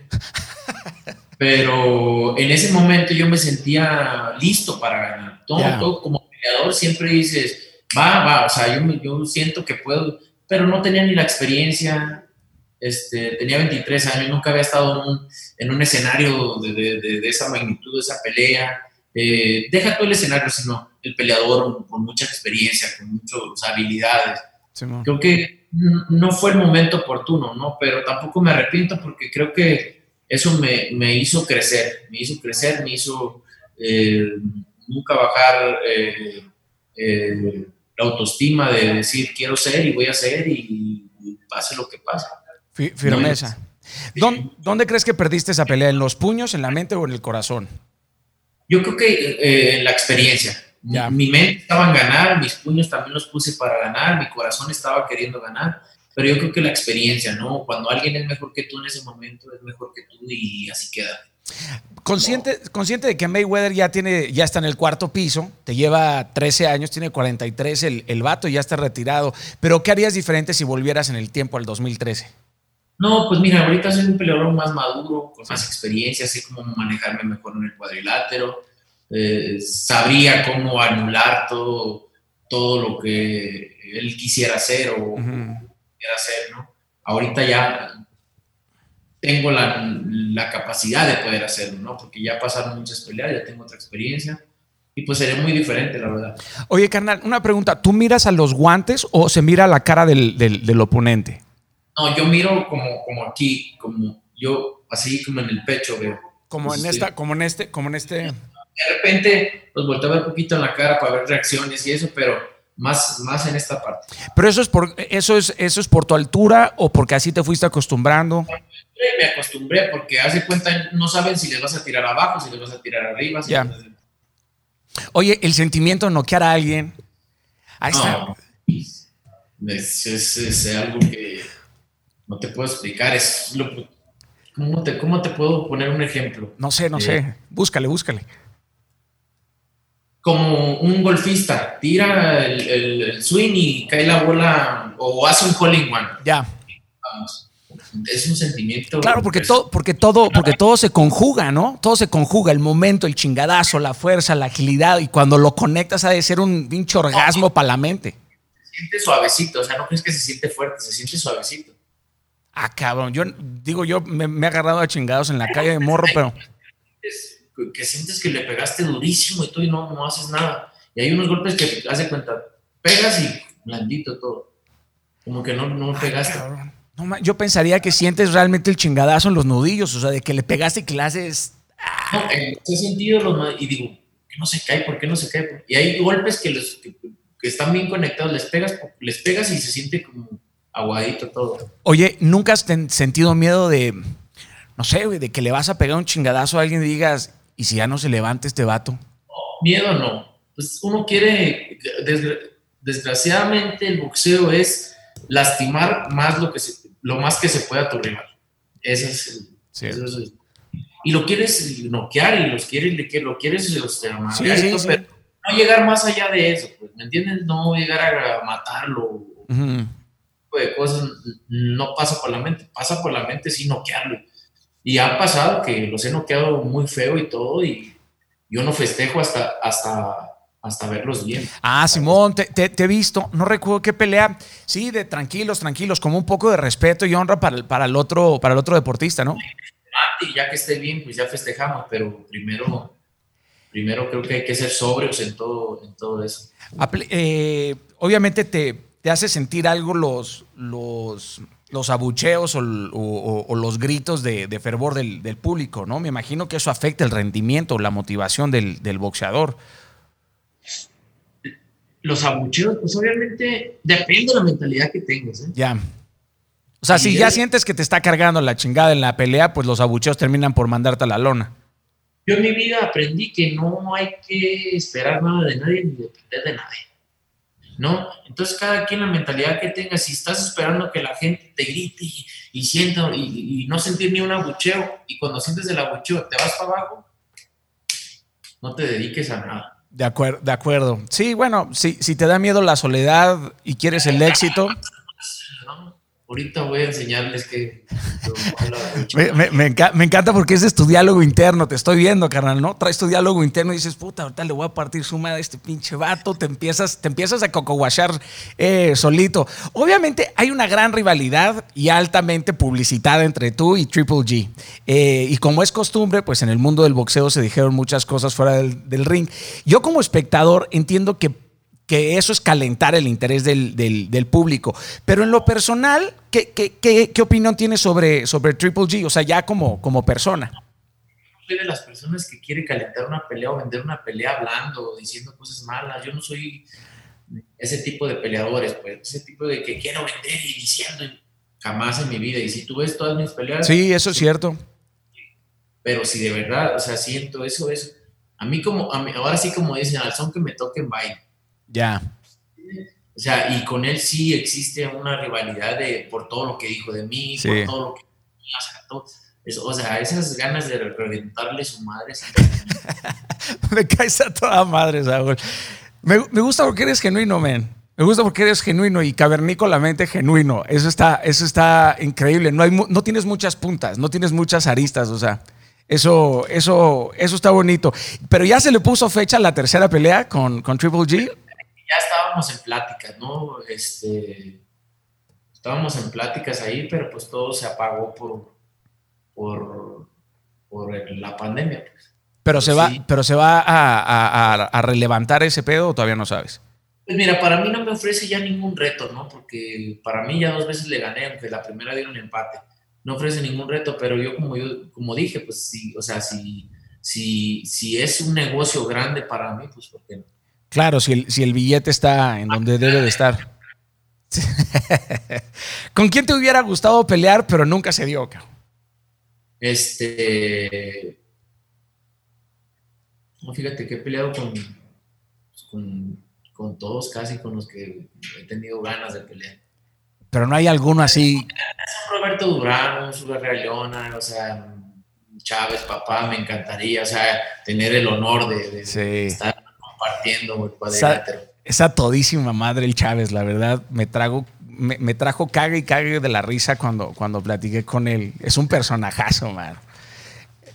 Pero en ese momento yo me sentía listo para ganar. Todo, como peleador siempre dices, va, va, o sea, yo, yo siento que puedo, pero no tenía ni la experiencia. Este, tenía 23 años, nunca había estado en un, en un escenario de, de, de, esa magnitud, de esa pelea. Eh, deja todo el escenario, sino el peleador con mucha experiencia, con muchas habilidades. creo que no fue el momento oportuno, ¿no? Pero tampoco me arrepiento porque creo que eso me, me hizo crecer, me hizo crecer, me hizo eh, nunca bajar eh, eh, la autoestima de decir quiero ser y voy a ser y, pase lo que pase. Firmeza. ¿Dónde, crees que perdiste esa pelea? ¿En los puños, en la mente o en el corazón? Yo creo que en la experiencia. Mi mente estaba en ganar, mis puños también los puse para ganar, mi corazón estaba queriendo ganar, pero yo creo que la experiencia, ¿no? Cuando alguien es mejor que tú en ese momento, es mejor que tú y así queda. Consciente, consciente de que Mayweather ya tiene, ya está en el cuarto piso, te lleva 13 años, tiene 43 el, el vato y ya está retirado. Pero ¿qué harías diferente si volvieras en el tiempo al 2013? No, pues mira, ahorita soy un peleador más maduro, con más experiencia, sé cómo manejarme mejor en el cuadrilátero, eh, sabría cómo anular todo, todo lo que él quisiera hacer o quisiera hacer, ¿no? Ahorita ya tengo la, la, capacidad de poder hacerlo, ¿no? Porque ya pasaron muchas peleas, ya tengo otra experiencia y pues sería muy diferente, la verdad. Oye, carnal, una pregunta, ¿tú miras a los guantes o se mira la cara del, del, del oponente? No, yo miro como, como aquí, como yo, así como en el pecho veo. Como en esta, como en este, como en este de repente los volteo a ver un poquito en la cara para ver reacciones y eso, pero más, más en esta parte. Pero eso es por eso es eso es por tu altura o porque así te fuiste acostumbrando. Me acostumbré porque hace cuenta no saben si les vas a tirar abajo, si les vas a tirar arriba. ya. Oye, el sentimiento de noquear a alguien. Ahí está. Es, algo que no te puedo explicar. Es ¿cómo, te, ¿Cómo te puedo poner un ejemplo? No sé, no eh, sé. Búscale, búscale como un golfista, tira el, swing y cae la bola o hace un calling one. Ya. Vamos. Es un sentimiento. Claro, porque todo, porque todo, porque todo se conjuga, ¿no? Todo se conjuga, el momento, el chingadazo, la fuerza, la agilidad, y cuando lo conectas ha de ser un pinche orgasmo para la mente. Se siente suavecito, o sea, no crees que se siente fuerte, se siente suavecito. Ah, cabrón, yo digo, yo me, me he agarrado a chingados en la calle de morro, pero que sientes que le pegaste durísimo y tú y no, no haces nada. Y hay unos golpes que hace cuenta, pegas y blandito todo. Como que no, no pegaste. No, yo pensaría que sientes realmente el chingadazo en los nudillos, o sea, de que le pegaste clases. No, en ese sentido, y digo, ¿por qué no se cae? ¿Por qué no se cae? Y hay golpes que, los, que, están bien conectados, les pegas, les pegas y se siente como aguadito todo. Oye, ¿nunca has sentido miedo de, no sé, de que le vas a pegar un chingadazo a alguien y digas, ¿y si ya no se levanta este vato? miedo no. Pues uno quiere, desgraciadamente el boxeo es lastimar más lo que se, lo más que se pueda a tu rival. Ese es, el, y lo quieres noquear y los quieres, lo quieres este, pero no llegar más allá de eso, pues, ¿me entiendes? No llegar a matarlo. de cosas no pasa por la mente, pasa por la mente sí noquearlo. Y ha pasado que los he noqueado muy feo y todo, y yo no festejo hasta, hasta hasta verlos bien. Ah, Simón, te, he visto, no recuerdo qué pelea, sí, de tranquilos, tranquilos, como un poco de respeto y honra para el, para el, otro, para el otro deportista, ¿no? Y ya que esté bien, pues ya festejamos, pero primero, primero creo que hay que ser sobrios en todo, en todo eso. Eh, obviamente te, te, hace sentir algo los, los, los abucheos o, los gritos de, fervor del, del, público, ¿no? Me imagino que eso afecta el rendimiento, la motivación del, del boxeador los abucheos, pues obviamente depende de la mentalidad que tengas. ¿eh? Ya. O sea, si ya sientes que te está cargando la chingada en la pelea, pues los abucheos terminan por mandarte a la lona. Yo en mi vida aprendí que no hay que esperar nada de nadie ni depender de nadie. ¿No? Entonces, cada quien la mentalidad que tenga, si estás esperando que la gente te grite y, sienta y, y, no sentir ni un abucheo, y cuando sientes el abucheo te vas para abajo, no te dediques a nada. De, acuerdo, de acuerdo. Sí, bueno, si, si te da miedo la soledad y quieres el éxito. Ahorita voy a enseñarles que... me, encanta, porque ese es tu diálogo interno, te estoy viendo, carnal, ¿no? Traes tu diálogo interno y dices, puta, ahorita le voy a partir su madre a este pinche vato, te empiezas, te empiezas a cocoguachar eh, solito. Obviamente hay una gran rivalidad y altamente publicitada entre tú y Triple G. Eh, y como es costumbre, pues en el mundo del boxeo se dijeron muchas cosas fuera del, del ring. Yo como espectador entiendo que que eso es calentar el interés del, público. Pero en lo personal, ¿qué, qué, opinión tienes sobre, sobre Triple G? O sea, ya como, como persona. Soy de las personas que quiere calentar una pelea o vender una pelea hablando, diciendo cosas malas. Yo no soy ese tipo de peleadores, pues, ese tipo de que quiero vender y diciendo jamás en mi vida. Y si tú ves todas mis peleas. Sí, eso es cierto. Pero si de verdad, o sea, siento eso, eso. A mí como, a mí, ahora sí como dicen, al son que me toquen baile ya. O sea, y con él sí existe una rivalidad de, por todo lo que dijo de mí, por todo lo que... O sea, esas ganas de reventarle su madre. me caes a toda madre, Saúl. Me, me, gusta porque eres genuino, men. Me gusta porque eres genuino y cavernícolamente genuino. Eso está, eso está increíble. No, hay, no tienes muchas puntas, no tienes muchas aristas, o sea. Eso, eso, eso está bonito. Pero ya se le puso fecha a la tercera pelea con, con Triple G ya estábamos en pláticas, ¿no? Este, estábamos en pláticas ahí, pero pues todo se apagó por, por, por la pandemia. Pues. Pero, se va, pero se va a, a, relevantar ese pedo o todavía no sabes. Pues mira, para mí no me ofrece ya ningún reto, ¿no? Porque para mí ya dos veces le gané, aunque la primera dieron empate. No ofrece ningún reto, pero yo como yo como dije, pues sí, o sea, si, si, si es un negocio grande para mí, pues ¿por qué no? Claro, si el, si el billete está en donde debe de estar. ¿Con quién te hubiera gustado pelear, pero nunca se dio? Este. No, fíjate que he peleado con, con, todos, casi con los que he tenido ganas de pelear. Pero no hay alguno así. Roberto Durán, Sugar Leona, o sea, Chávez, papá, me encantaría, o sea, tener el honor de, estar compartiendo esa, todísima madre el Chávez, la verdad, me trago, me, trajo cague y cague de la risa cuando, cuando platiqué con él. Es un personajazo, man.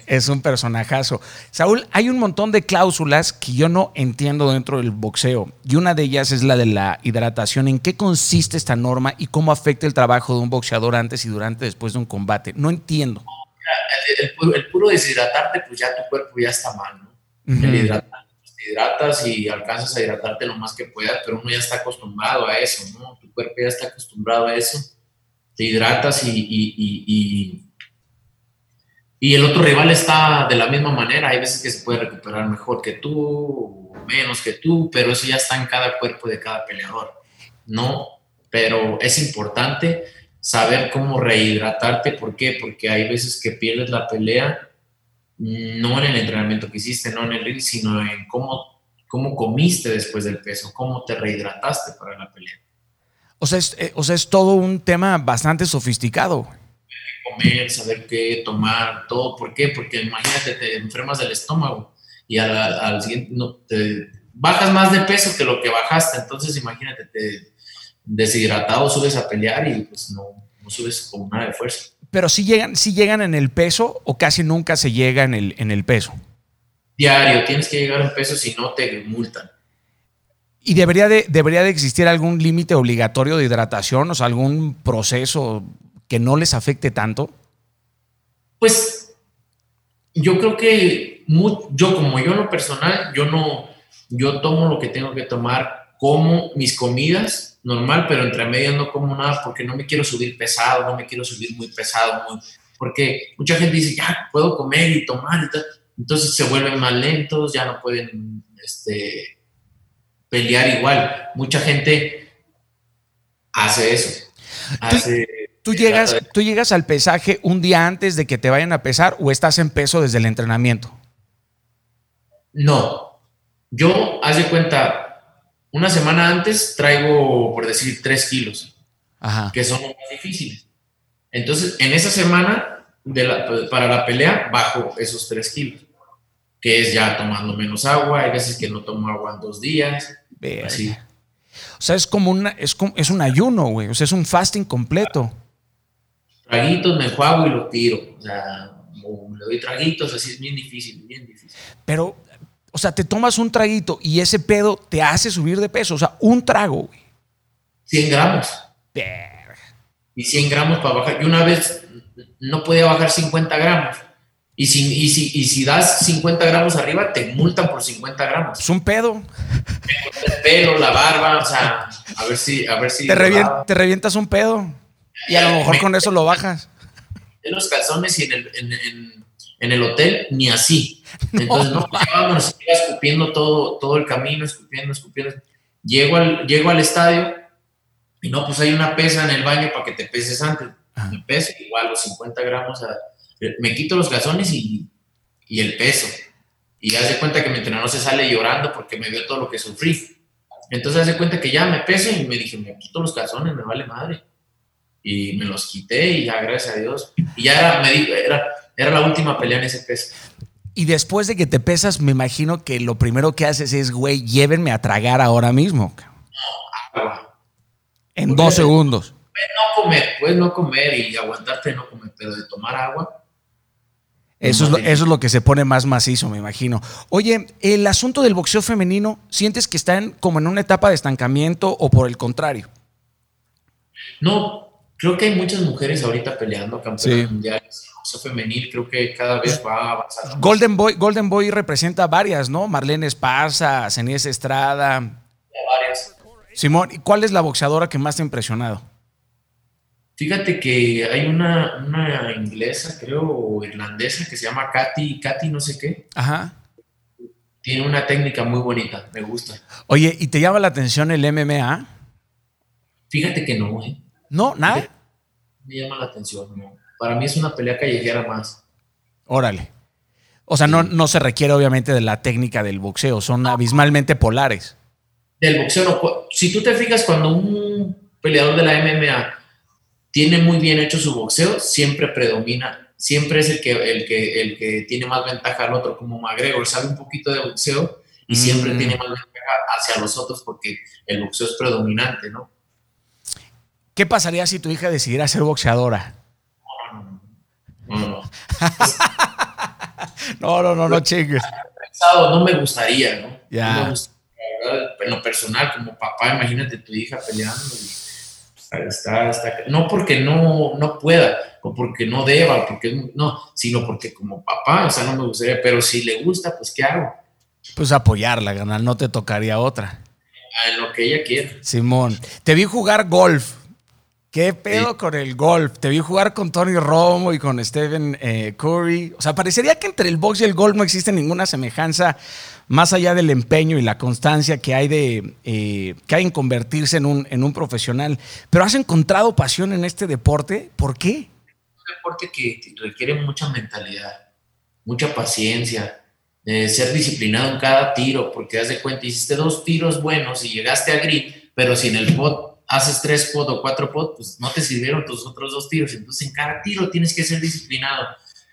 Es un personajazo. Saúl, hay un montón de cláusulas que yo no entiendo dentro del boxeo. Y una de ellas es la de la hidratación. ¿En qué consiste esta norma y cómo afecta el trabajo de un boxeador antes y durante después de un combate? No entiendo. El, puro deshidratarte, pues ya tu cuerpo ya está mal, ¿no? El hidratas y alcanzas a hidratarte lo más que puedas, pero uno ya está acostumbrado a eso, ¿no? Tu cuerpo ya está acostumbrado a eso. te hidratas y, y, y, el otro rival está de la misma manera. Hay veces que se puede recuperar mejor que tú, menos que tú, pero eso ya está en cada cuerpo de cada peleador. No, pero es importante saber cómo rehidratarte. ¿Por qué? Porque hay veces que pierdes la pelea no en el entrenamiento que hiciste, no en el ring, sino en cómo, cómo comiste después del peso, cómo te rehidrataste para la pelea. O sea, es, eh, o sea, es todo un tema bastante sofisticado. Comer, saber qué tomar, todo. ¿Por qué? Porque imagínate, te enfermas del estómago y al, siguiente no, te bajas más de peso que lo que bajaste. Entonces, imagínate, te deshidratado subes a pelear y pues no, no subes con nada de fuerza. Pero si llegan, si llegan en el peso o casi nunca se llega en el, en el peso. Diario, tienes que llegar en peso si no te multan. ¿Y debería de, debería de existir algún límite obligatorio de hidratación, o sea, algún proceso que no les afecte tanto? Pues yo creo que yo como yo en lo personal, yo no, yo tomo lo que tengo que tomar, como mis comidas normal, pero entre medias no como nada porque no me quiero subir pesado, no me quiero subir muy pesado, porque mucha gente dice, ya puedo comer y tomar y tal, entonces se vuelven más lentos, ya no pueden este, pelear igual. Mucha gente hace eso. ¿Tú, llegas, ¿Tú llegas al pesaje un día antes de que te vayan a pesar o estás en peso desde el entrenamiento? No. Yo, haz de cuenta, una semana antes traigo, por decir, tres kilos, que son los más difíciles. Entonces, en esa semana de para la pelea, bajo esos tres kilos, que es ya tomando menos agua. Hay veces que no tomo agua en dos días. O sea, es como una, es, es un ayuno, güey. O sea, es un fasting completo. Traguitos, me enjuago y lo tiro. O sea, le doy traguitos, así es bien difícil, bien difícil. Pero, o sea, te tomas un traguito y ese pedo te hace subir de peso. O sea, un trago, güey. 100 gramos. Y 100 gramos para bajar. Y una vez no podía bajar 50 gramos. Y si, y, si, y si das 50 gramos arriba, te multan por 50 gramos. Es un pedo. El pelo, la barba, o sea, a ver si. A ver si te, te revientas un pedo. Y a lo mejor con eso lo bajas. En los calzones y en el, en, en, el hotel, ni así. Entonces, no, vámonos, iba escupiendo todo, todo el camino, escupiendo, escupiendo. Llego al, llego al estadio y no, pues hay una pesa en el baño para que te peses antes. Me peso igual, los 50 gramos a me quito los gazones y, y el peso. Y hace cuenta que mi entrenador se sale llorando porque me vio todo lo que sufrí. Entonces hace cuenta que ya me peso y me dije, me quito los calzones, me vale madre. Y me los quité y ya, gracias a Dios. Y ya era, me era, era la última pelea en ese peso. Y después de que te pesas, me imagino que lo primero que haces es, güey, llévenme a tragar ahora mismo. No, agua. En dos segundos. Puedes no comer, puedes no comer y aguantarte de no comer, pero de tomar agua, eso es, lo, que se pone más macizo, me imagino. Oye, el asunto del boxeo femenino, ¿sientes que están como en una etapa de estancamiento o por el contrario? No, creo que hay muchas mujeres ahorita peleando campeonatos mundiales. Boxeo femenil creo que cada vez va avanzando. Golden Boy, Golden Boy representa varias, ¿no? Marlene Esparza, Cenise Estrada. Varias. Simón, ¿cuál es la boxeadora que más te ha impresionado? Fíjate que hay una, una inglesa, creo, o irlandesa, que se llama Katy, Katy no sé qué. Ajá. Tiene una técnica muy bonita, me gusta. Oye, ¿y te llama la atención el MMA? Fíjate que no, ¿eh? No, nada. Me llama la atención, no. Para mí es una pelea callejera más. Órale. O sea, no, no se requiere obviamente de la técnica del boxeo, son abismalmente polares. Del boxeo no. Si tú te fijas, cuando un peleador de la MMA tiene muy bien hecho su boxeo, siempre predomina, siempre es el que, el que, el que tiene más ventaja al otro, como McGregor sabe un poquito de boxeo y siempre mm. tiene más ventaja hacia los otros porque el boxeo es predominante, ¿no? ¿Qué pasaría si tu hija decidiera ser boxeadora? No, no, no. no, no, no, no, chingues. No me gustaría, ¿no? Ya. en lo personal, como papá, imagínate tu hija peleando. Y, Está, no porque no, no pueda, o porque no deba, porque no, sino porque como papá, o sea, no me gustaría, pero si le gusta, pues ¿qué hago? Pues apoyarla, ganar, no te tocaría otra. En lo que ella quiera. Simón, te vi jugar golf. ¿Qué pedo con el golf? Te vi jugar con Tony Romo y con Stephen eh, Curry. O sea, parecería que entre el box y el golf no existe ninguna semejanza más allá del empeño y la constancia que hay, de, eh, que hay en convertirse en un, en un profesional. Pero has encontrado pasión en este deporte. ¿Por qué? Un deporte que requiere mucha mentalidad, mucha paciencia, ser disciplinado en cada tiro, porque haz de cuenta, hiciste dos tiros buenos y llegaste a green, pero si en el pot haces tres pot o cuatro pot, pues no te sirvieron tus otros dos tiros. Entonces en cada tiro tienes que ser disciplinado.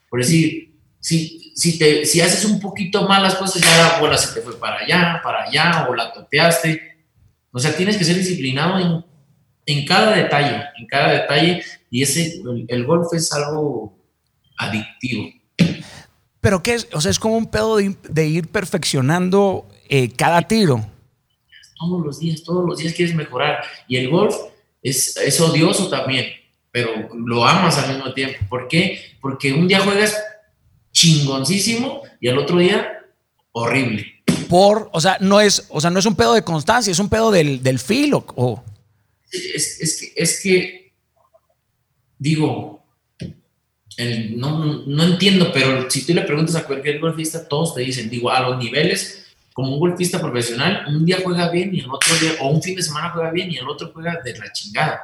Por decir, si, si, te, si haces un poquito mal las cosas, ya la bola se te fue para allá, para allá, o la topeaste. O sea, tienes que ser disciplinado en, en cada detalle, en cada detalle. Y ese, el, golf es algo adictivo. Pero qué es, o sea, es como un pedo de, ir perfeccionando eh, cada tiro. Todos los días, todos los días quieres mejorar. Y el golf es, es odioso también, pero lo amas al mismo tiempo. ¿Por qué? Porque un día juegas chingoncísimo y al otro día horrible. Por, o sea, no es, o sea, no es un pedo de constancia, es un pedo del, del filo. O... Es, es, que, es que, digo, no, no, entiendo, pero si tú le preguntas a cualquier golfista, todos te dicen, digo, a los niveles, como un golfista profesional, un día juega bien y el otro día, o un fin de semana juega bien y el otro juega de la chingada.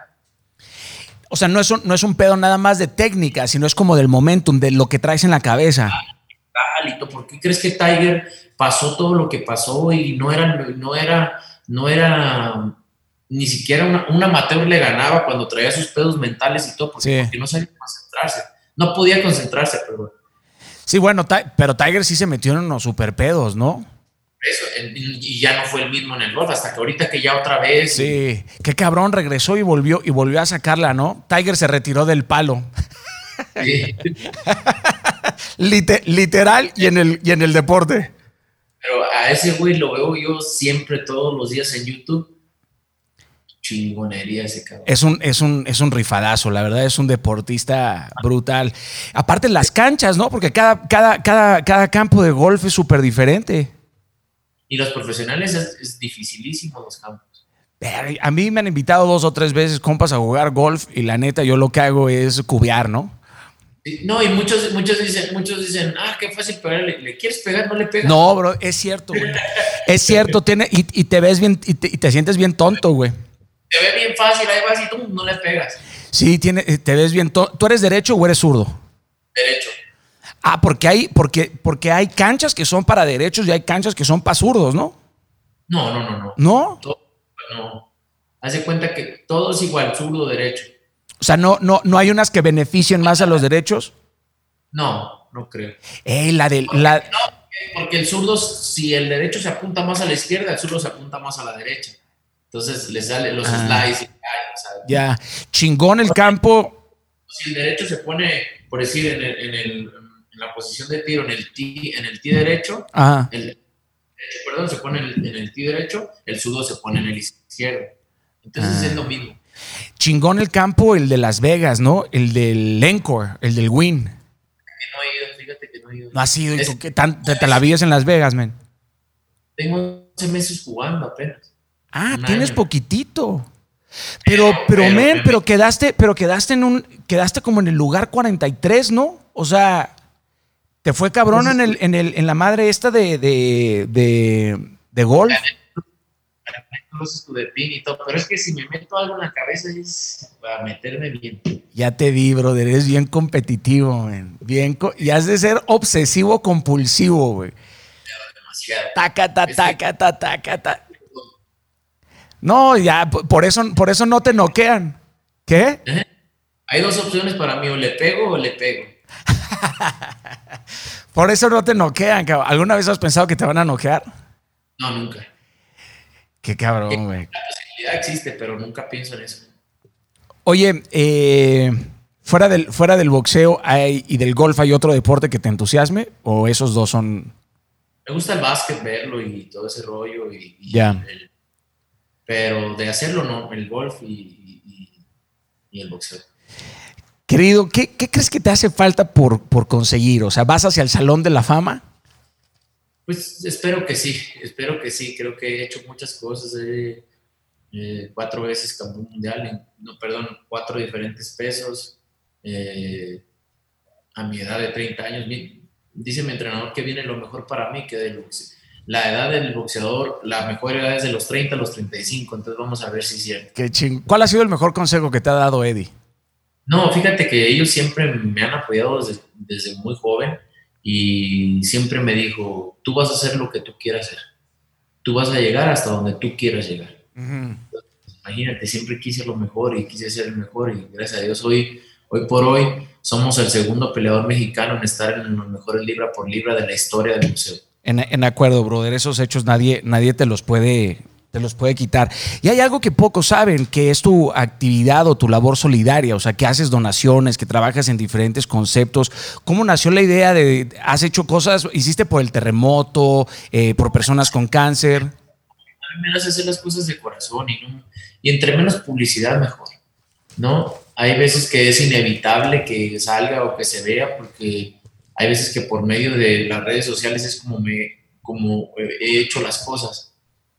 O sea, no es un, no es un pedo nada más de técnica, sino es como del momentum, de lo que traes en la cabeza. Ah, ¿por qué crees que Tiger pasó todo lo que pasó y no era, no era, no era, ni siquiera una, un amateur le ganaba cuando traía sus pedos mentales y todo, porque, porque no sabía concentrarse no podía concentrarse, pero... Sí, bueno, pero Tiger sí se metió en unos super pedos, ¿no? Eso, y ya no fue el mismo en el golf, hasta que ahorita que ya otra vez. Sí, qué cabrón, regresó y volvió, y volvió a sacarla, ¿no? Tiger se retiró del palo. Sí. literal y en, el, y en el deporte. Pero a ese güey lo veo yo siempre, todos los días en YouTube chingonería ese cabrón. Es un, es un, es un rifadazo, la verdad, es un deportista brutal. Aparte las canchas, ¿no? Porque cada, cada, cada, cada campo de golf es súper diferente. Y los profesionales es, dificilísimo los campos. A mí me han invitado dos o tres veces compas a jugar golf y la neta yo lo que hago es cubear, ¿no? No, y muchos, muchos dicen, muchos dicen, ah, qué fácil pegarle. ¿Le quieres pegar? No le pegas. No, bro, es cierto, güey. es cierto, tiene, y, y, te ves bien, y te, y te sientes bien tonto, güey te ve bien fácil, ahí vas y tú no le pegas. Sí, tiene, te ves bien. ¿Tú eres derecho o eres zurdo? Derecho. Ah, porque hay, porque, porque hay canchas que son para derechos y hay canchas que son para zurdos, ¿no? No, no, no, no. ¿No? no. Haz de cuenta que todo es igual, zurdo, derecho. O sea, no, no, no hay unas que beneficien más a los derechos. No, no creo. Eh, la del. La... No, porque el zurdo, si el derecho se apunta más a la izquierda, el zurdo se apunta más a la derecha. Entonces le sale los ah. slides y Ya, chingón el campo. Si el derecho se pone, por decir, en, el, en, la posición de tiro, en el T, en el derecho, el perdón, se pone en el, T derecho, el sudo se pone en el izquierdo. Entonces es lo ah. mismo. Chingón el campo, el de Las Vegas, ¿no? El del Encore, el del Win. No he ido, fíjate que no he ido. No has ido, ¿y tú qué tan, te, la vives en Las Vegas, men? Tengo 11 meses jugando apenas. Ah, tienes poquitito. Pero, pero, men, pero quedaste, pero quedaste en un, quedaste como en el lugar 43, ¿no? O sea, te fue cabrón en el, en el, en la madre esta de, de, de, de golf. pero es que si me meto algo en la cabeza es para meterme bien. Ya te vi, brother, eres bien competitivo, men. Bien, y has de ser obsesivo compulsivo, güey. Demasiado. Taca, ta, taca, ta, taca, ta. No, ya, por eso, por eso no te noquean. ¿Qué? Hay dos opciones para mí, o le pego o le pego. por eso no te noquean. ¿Alguna vez has pensado que te van a noquear? No, nunca. Qué cabrón, güey. La posibilidad existe, pero nunca pienso en eso. Oye, eh, fuera, del, fuera del boxeo y del golf, ¿hay otro deporte que te entusiasme? ¿O esos dos son...? Me gusta el básquet, verlo y todo ese rollo. Y, ya. Pero de hacerlo no, el golf y, el boxeo. Querido, ¿qué, crees que te hace falta por, por conseguir? O sea, ¿vas hacia el Salón de la Fama? Pues espero que sí, espero que sí. Creo que he hecho muchas cosas. eh, cuatro veces campeón mundial, no, perdón, cuatro diferentes pesos, eh, a mi edad de 30 años. dice mi entrenador que viene lo mejor para mí, que de la edad del boxeador, la mejor edad es de los 30 a los 35, entonces vamos a ver si es cierto. Qué ching. ¿Cuál ha sido el mejor consejo que te ha dado Eddie? No, fíjate que ellos siempre me han apoyado desde, muy joven y siempre me dijo, tú vas a hacer lo que tú quieras hacer, tú vas a llegar hasta donde tú quieras llegar. imagínate, siempre quise lo mejor y quise ser el mejor y gracias a Dios hoy, hoy por hoy somos el segundo peleador mexicano en estar en los mejores libra por libra de la historia del museo. En, en acuerdo, brother, esos hechos nadie, nadie te los puede te los puede quitar. Y hay algo que pocos saben, que es tu actividad o tu labor solidaria, o sea, que haces donaciones, que trabajas en diferentes conceptos. ¿Cómo nació la idea de, has hecho cosas, hiciste por el terremoto, eh, por personas con cáncer? A mí me hace hacer las cosas de corazón y, y entre menos publicidad mejor, ¿no? Hay veces que es inevitable que salga o que se vea porque hay veces que por medio de las redes sociales es como, me, como he hecho las cosas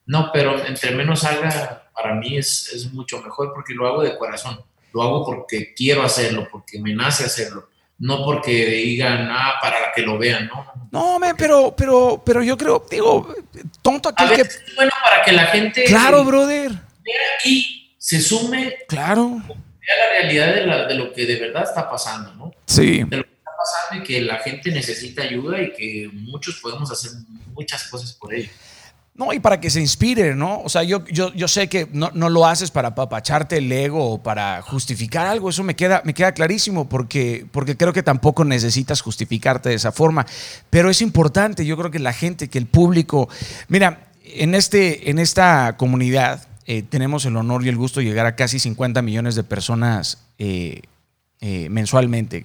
no, pero entre menos haga, para mí es, es mucho mejor porque lo hago de corazón. Lo hago porque quiero hacerlo, porque me nace hacerlo no porque digan, ah, para que lo vean, ¿no? No, pero, pero, pero yo creo, digo, tonto aquí que. Es bueno para que la gente. Claro, brother. Vea aquí, se sume. Claro. Vea la realidad de, la, de, lo que de verdad está pasando, ¿no? Sí. De lo que está pasando y que la gente necesita ayuda y que muchos podemos hacer muchas cosas por ello. No, y para que se inspire, ¿no? O sea, yo, yo, yo sé que no, lo haces para papacharte el ego o para justificar algo, eso me queda, me queda clarísimo, porque, porque creo que tampoco necesitas justificarte de esa forma. Pero es importante, yo creo que la gente, que el público. Mira, en, este, en esta comunidad eh, tenemos el honor y el gusto de llegar a casi 50 millones de personas eh, eh, mensualmente.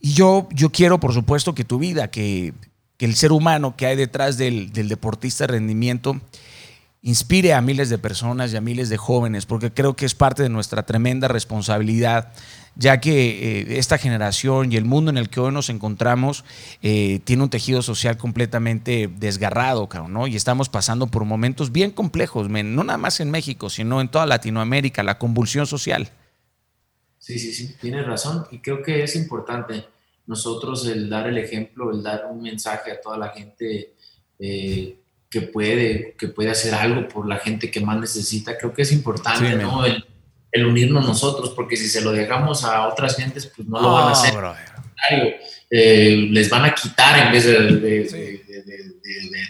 Y yo, yo quiero, por supuesto, que tu vida, que que el ser humano que hay detrás del, deportista de rendimiento inspire a miles de personas y a miles de jóvenes, porque creo que es parte de nuestra tremenda responsabilidad, ya que eh, esta generación y el mundo en el que hoy nos encontramos eh, tiene un tejido social completamente desgarrado, ¿no? Y estamos pasando por momentos bien complejos, no nada más en México, sino en toda Latinoamérica, la convulsión social. Sí, sí, sí, tienes razón, y creo que es importante nosotros el dar el ejemplo, el dar un mensaje a toda la gente eh, que, puede, que puede hacer algo por la gente que más necesita, creo que es importante, ¿no? El, unirnos nosotros, porque si se lo dejamos a otras gentes, pues no lo van a hacer. Eh, les van a quitar en vez de,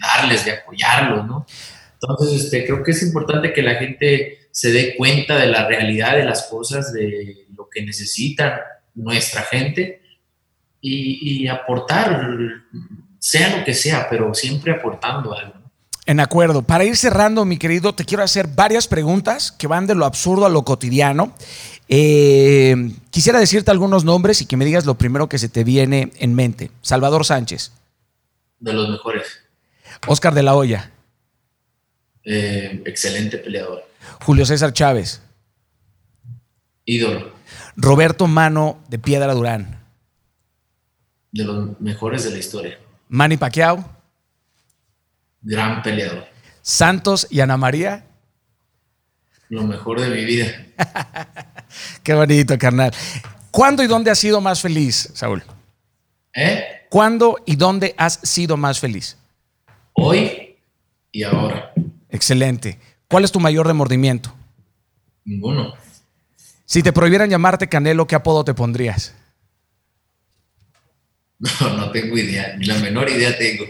darles, de apoyarlos, ¿no? Entonces, este, creo que es importante que la gente se dé cuenta de la realidad de las cosas, de lo que necesita nuestra gente y, aportar, sea lo que sea, pero siempre aportando algo. En acuerdo. Para ir cerrando, mi querido, te quiero hacer varias preguntas que van de lo absurdo a lo cotidiano. Eh, quisiera decirte algunos nombres y que me digas lo primero que se te viene en mente. Salvador Sánchez. De los mejores. Oscar de la Hoya. Eh, excelente peleador. Julio César Chávez. Ídolo. Roberto Mano de Piedra Durán de los mejores de la historia. Manny Pacquiao. Gran peleador. Santos y Ana María. Lo mejor de mi vida. Qué bonito, carnal. ¿Cuándo y dónde has sido más feliz, Saúl? ¿Eh? ¿Cuándo y dónde has sido más feliz? Hoy y ahora. Excelente. ¿Cuál es tu mayor remordimiento? Ninguno. Si te prohibieran llamarte Canelo, ¿qué apodo te pondrías? No, no tengo idea, ni la menor idea tengo.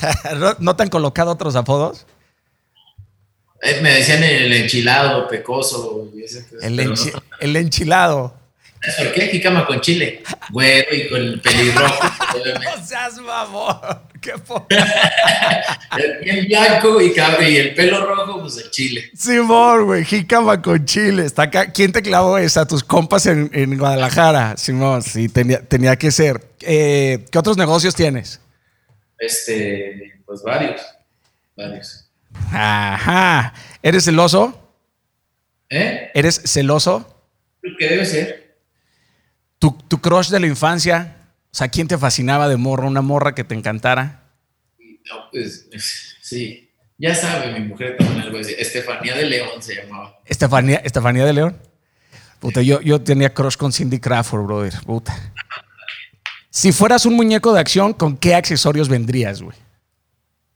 ¿No, te han colocado otros apodos? Eh, me decían el enchilado, pecoso. el, enchilado. ¿Por qué? Jicama con chile. Güero y con el pelirrojo. no seas mamón. Qué el, blanco y, y el pelo rojo, pues el chile. Simón, güey, jícama con chile. Está acá. ¿Quién te clavó esa? Tus compas en, en Guadalajara, Simón. Sí, tenía, tenía que ser. Eh, ¿Qué otros negocios tienes? Este, pues varios. Varios. Ajá. ¿Eres celoso? ¿Eh? ¿Eres celoso? ¿Qué debe ser? ¿Tu, crush de la infancia? O sea, ¿quién te fascinaba de morra? ¿Una morra que te encantara? No, pues sí. Ya sabe, mi mujer también algo así. Estefanía de León se llamaba. Estefanía, Estefanía de León. Puta, yo, yo tenía crush con Cindy Crawford, brother. Puta. Si fueras un muñeco de acción, ¿con qué accesorios vendrías, güey?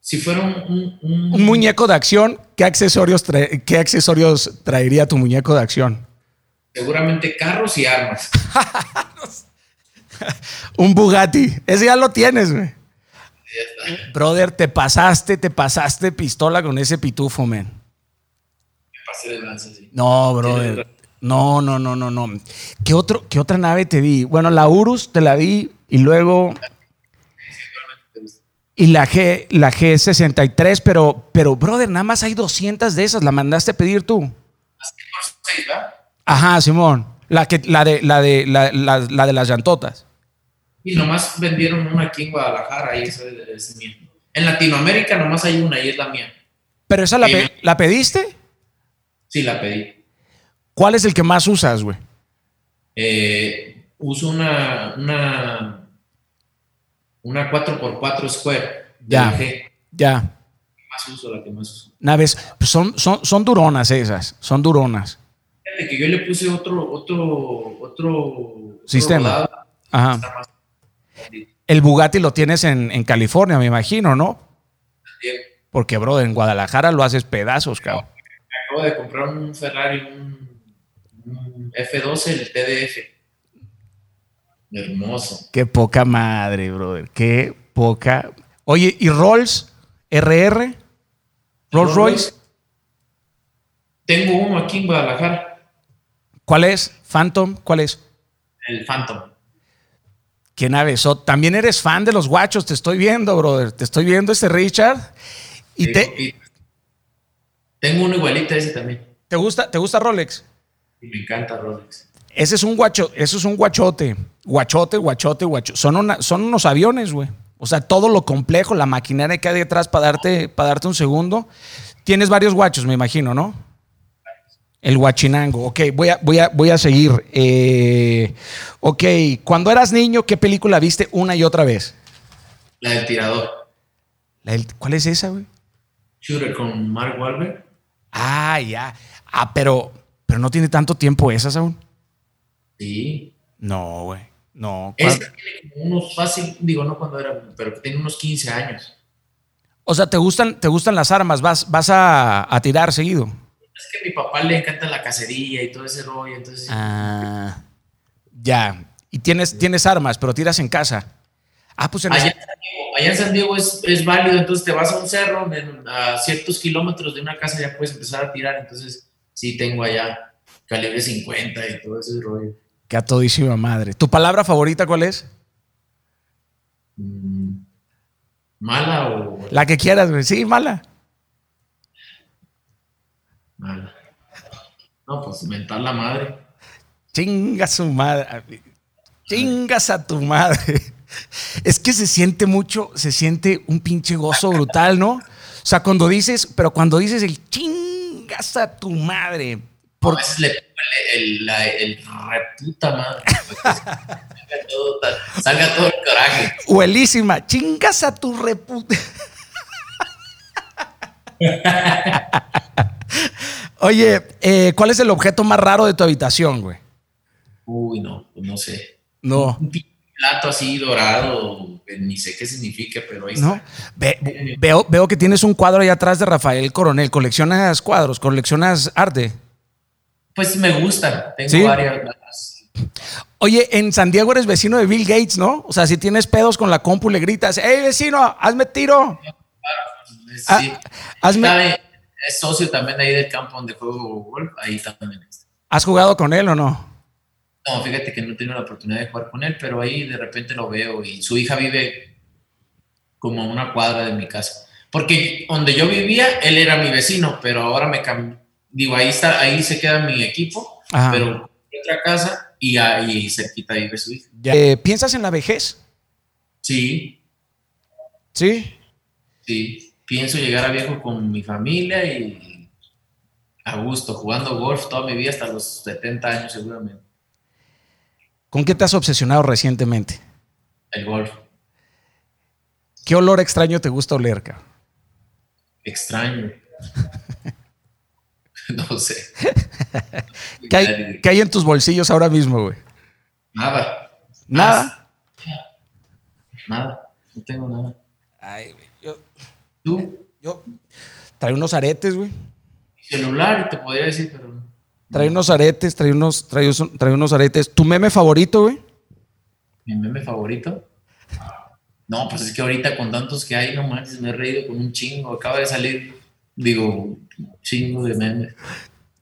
Si fuera un, un, Un muñeco de acción, ¿qué accesorios, ¿qué accesorios traería tu muñeco de acción? Seguramente carros y armas. Un Bugatti. Ese ya lo tienes, güey. Brother, te pasaste, te pasaste pistola con ese pitufo, man. Me pasé de lanza, sí. No, brother. No, no, no, no, no. ¿Qué, otro, ¿Qué otra nave te vi? Bueno, la Urus te la vi y luego. Y la G, la G63, pero, pero, brother, nada más hay 200 de esas. ¿La mandaste a pedir tú? Por seis, ¿verdad? Ajá, Simón. La, que, la, de, la, de, la, la- la de las llantotas. Y nomás vendieron una aquí en Guadalajara y esa es, mía. En Latinoamérica nomás hay una y es la mía. ¿Pero esa la, Sí. pe- la pediste? Sí, la pedí. ¿Cuál es el que más usas, güey? Eh, uso una, una, una 4x4 Square. de Ya. LG. Ya. Más uso, la que más uso. Naves, son, son, son duronas esas. Son duronas. Fíjate que yo le puse otro, otro, otro Sistema. Ajá. El Bugatti lo tienes en, en California, me imagino, ¿no? Porque, bro, en Guadalajara lo haces pedazos, cabrón. Acabo de comprar un Ferrari, un, un F12, el TDF. Hermoso. Qué poca madre, brother. Qué poca. Oye, ¿y Rolls? ¿RR? ¿Rolls Royce? Tengo uno aquí en Guadalajara, ¿Cuál es? ¿Phantom? ¿Cuál es? el Phantom. ¿Qué nave? So- También eres fan de los guachos, te estoy viendo, brother. Te estoy viendo este Richard. ¿Y Sí, te. Tengo uno igualito a ese también. te gusta, te gusta Rolex? Me encanta Rolex. Ese es un guacho, eso es un guachote. Guachote, guachote, guachote. Son, una- son unos aviones, güey. O sea, todo lo complejo, la maquinaria que hay detrás para darte, para darte un segundo. Tienes varios guachos, me imagino, ¿no? El guachinango. Ok, voy a, voy a, voy a seguir. Eh, ok, cuando eras niño, ¿qué película viste una y otra vez? La del tirador. La del- ¿Cuál es esa, güey? Shooter con Mark Wahlberg. Ah, ya. Ah, pero, pero no tiene tanto tiempo esas aún. Sí. No, güey. No. Esa tiene como unos fácil, digo, no cuando era, pero tiene unos 15 años. O sea, ¿te gustan, te gustan las armas? ¿Vas, vas a, a tirar seguido? Es que a mi papá le encanta la cacería y todo ese rollo, entonces Ah, ya. Y tienes, tienes armas, pero tiras en casa. Ah, pues en allá, en San Diego, allá en San Diego es, es válido, entonces te vas a un cerro, en- a ciertos kilómetros de una casa ya puedes empezar a tirar, entonces sí tengo allá calibre 50 y todo ese rollo. que a todísima madre. ¿Tu palabra favorita cuál es? Mm, ¿Mala o La que quieras, güey. Sí, mala. No, pues mentar la madre. Chinga su madre. Chingas a tu madre. Es que se siente mucho, se siente un pinche gozo brutal, ¿no? O sea, cuando dices, pero cuando dices el chingas a tu madre. Por Por, a veces le el, el, la- el reputa madre. salga todo, salga todo el coraje. Huelísima, chingas a tu reputa. Oye, eh, ¿cuál es el objeto más raro de tu habitación, güey? Uy, no, pues no sé. No, Un plato así dorado, ni sé qué significa, pero ahí no. está. Ve- veo, veo que tienes un cuadro ahí atrás de Rafael Coronel. ¿Coleccionas cuadros? ¿Coleccionas arte? Pues me gustan, tengo ¿Sí? varias. Oye, en San Diego eres vecino de Bill Gates, ¿no? O sea, si tienes pedos con la compu, le gritas, ¡Hey, vecino, hazme tiro! Sí. Ah, hazme- es socio también ahí del campo donde juego golf, ahí también está. ¿Has jugado con él o no? No, fíjate que no he tenido la oportunidad de jugar con él, pero ahí de repente lo veo y su hija vive como a una cuadra de mi casa. Porque donde yo vivía, él era mi vecino, pero ahora me cambió. Digo, ahí está, ahí se queda mi equipo, Ajá. pero en otra casa y ahí cerquita vive su hija. Eh, ¿Piensas en la vejez? Sí, Sí. sí. Pienso llegar a viejo con mi familia y a gusto, jugando golf toda mi vida hasta los 70 años seguramente. ¿Con qué te has obsesionado recientemente? El golf. ¿Qué olor extraño te gusta oler, cabrón? extraño. no sé. ¿Qué hay, ¿Qué hay, en tus bolsillos ahora mismo, güey? Nada. ¿Nada? Nada. No tengo nada. Ay, güey. Yo, ¿Tú? yo traigo unos aretes, güey. Celular, te podría decir, pero. Trae unos aretes, trae unos, trae, trae unos aretes. ¿Tu meme favorito, güey? ¿Mi meme favorito? No, pues es que ahorita con tantos que hay, no manches, me he reído con un chingo. Acaba de salir, digo, chingo de memes.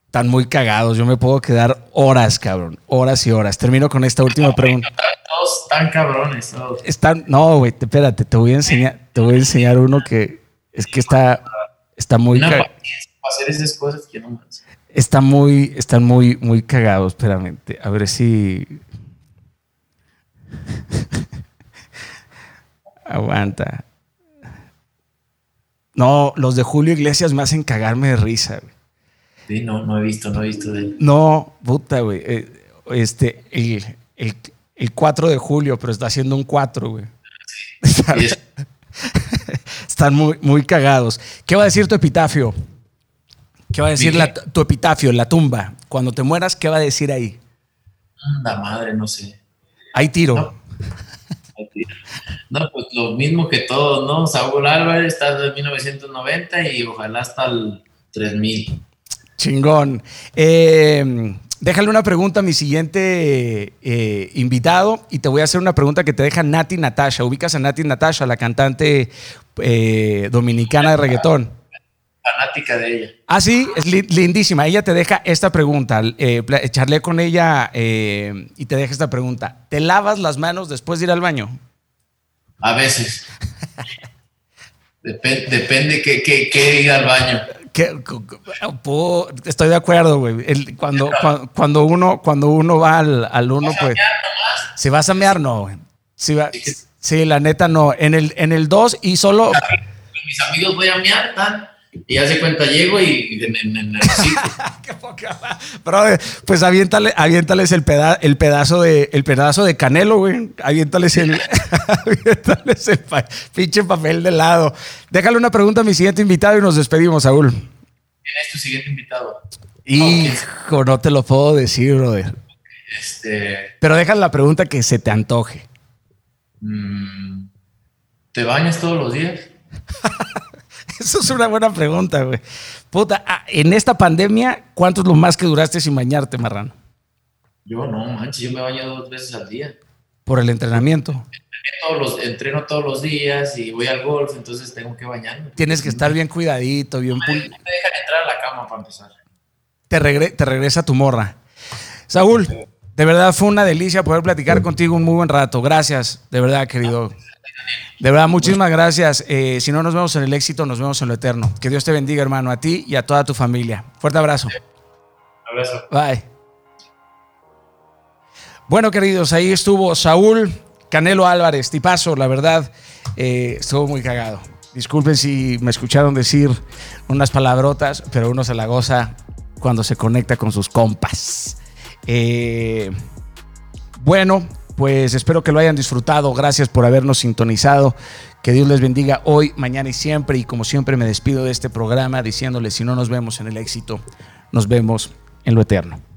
Están muy cagados. Yo me puedo quedar horas, cabrón. Horas y horas. Termino con esta última No, pregunta. Todos están cabrones, todos. Están, no, güey, te- espérate, te voy a enseñar, te voy a enseñar uno que es que está, está muy, Una para hacer esas cosas que no está muy, están muy, muy cagados. Espérame, a ver si. Aguanta. No, los de Julio Iglesias me hacen cagarme de risa, güey. Sí, no, no he visto, no he visto de él. No, puta, güey. eh, Este, el, el, el 4 de julio, pero está haciendo un 4, güey. Es- Están muy, muy cagados. ¿Qué va a decir tu epitafio? ¿Qué va a decir ¿Mi la- tu epitafio, la tumba? Cuando te mueras, ¿qué va a decir ahí? la madre, no sé. Hay tiro. No. No, pues lo mismo que todos, ¿no? Saúl Álvarez está desde 1990 y ojalá hasta el 3000. Chingón. Eh, déjale una pregunta a mi siguiente eh, invitado y te voy a hacer una pregunta que te deja Nati Natasha. ¿Ubicas a Nati Natasha, la cantante eh, dominicana de reggaetón? Fanática de ella. Ah, sí, es li- lindísima. Ella te deja esta pregunta. Eh, charlé con ella y te deja esta pregunta. ¿Te lavas las manos después de ir al baño? A veces. Depen- depende que, que, que ir al baño. Cu- cu- po- Estoy de acuerdo, güey. El- Cuando, cua- cuando, uno, cuando uno va al, al uno, pues. Si vas a mear, no, güey. Si va- sí, la neta no. En el, en el 2 y solo. Mis amigos voy a mear, tan, y ya se cuenta, llego y. Qué poca ma- Brother, pues aviéntale, aviéntales el, peda- el pedazo de el pedazo de canelo, güey. Aviéntales el, aviéntales el pa- pinche papel de lado. Déjale una pregunta a mi siguiente invitado y nos despedimos, Saúl. ¿Quién es tu siguiente invitado? Hijo, no te lo puedo decir, brother. Este, Pero déjale la pregunta que se te antoje. mm, ¿Te bañas todos los días? Eso es una buena pregunta, güey. Puta, ah, en esta pandemia, ¿cuánto es lo más que duraste sin bañarte, marrano? Yo no, manches, yo me baño dos veces al día. Por el entrenamiento. Todos los, entreno todos los días y voy al golf, entonces tengo que bañarme. Tienes que estar bien cuidadito, bien No me dejan entrar a la cama para empezar. te, regre- te regresa tu morra. Saúl, de verdad fue una delicia poder platicar contigo un muy buen rato. Gracias, de verdad, querido. De verdad, muchísimas gracias. Eh, si no nos vemos en el éxito, nos vemos en lo eterno. Que Dios te bendiga, hermano, a ti y a toda tu familia. Fuerte abrazo. Abrazo. Bye. Bueno, queridos, ahí estuvo Saúl Canelo Álvarez, tipazo, la verdad, eh, estuvo muy cagado. Disculpen si me escucharon decir unas palabrotas, pero uno se la goza cuando se conecta con sus compas. Eh, bueno, pues espero que lo hayan disfrutado. Gracias por habernos sintonizado. Que Dios les bendiga hoy, mañana y siempre. Y como siempre me despido de este programa diciéndoles, si no nos vemos en el éxito, nos vemos en lo eterno.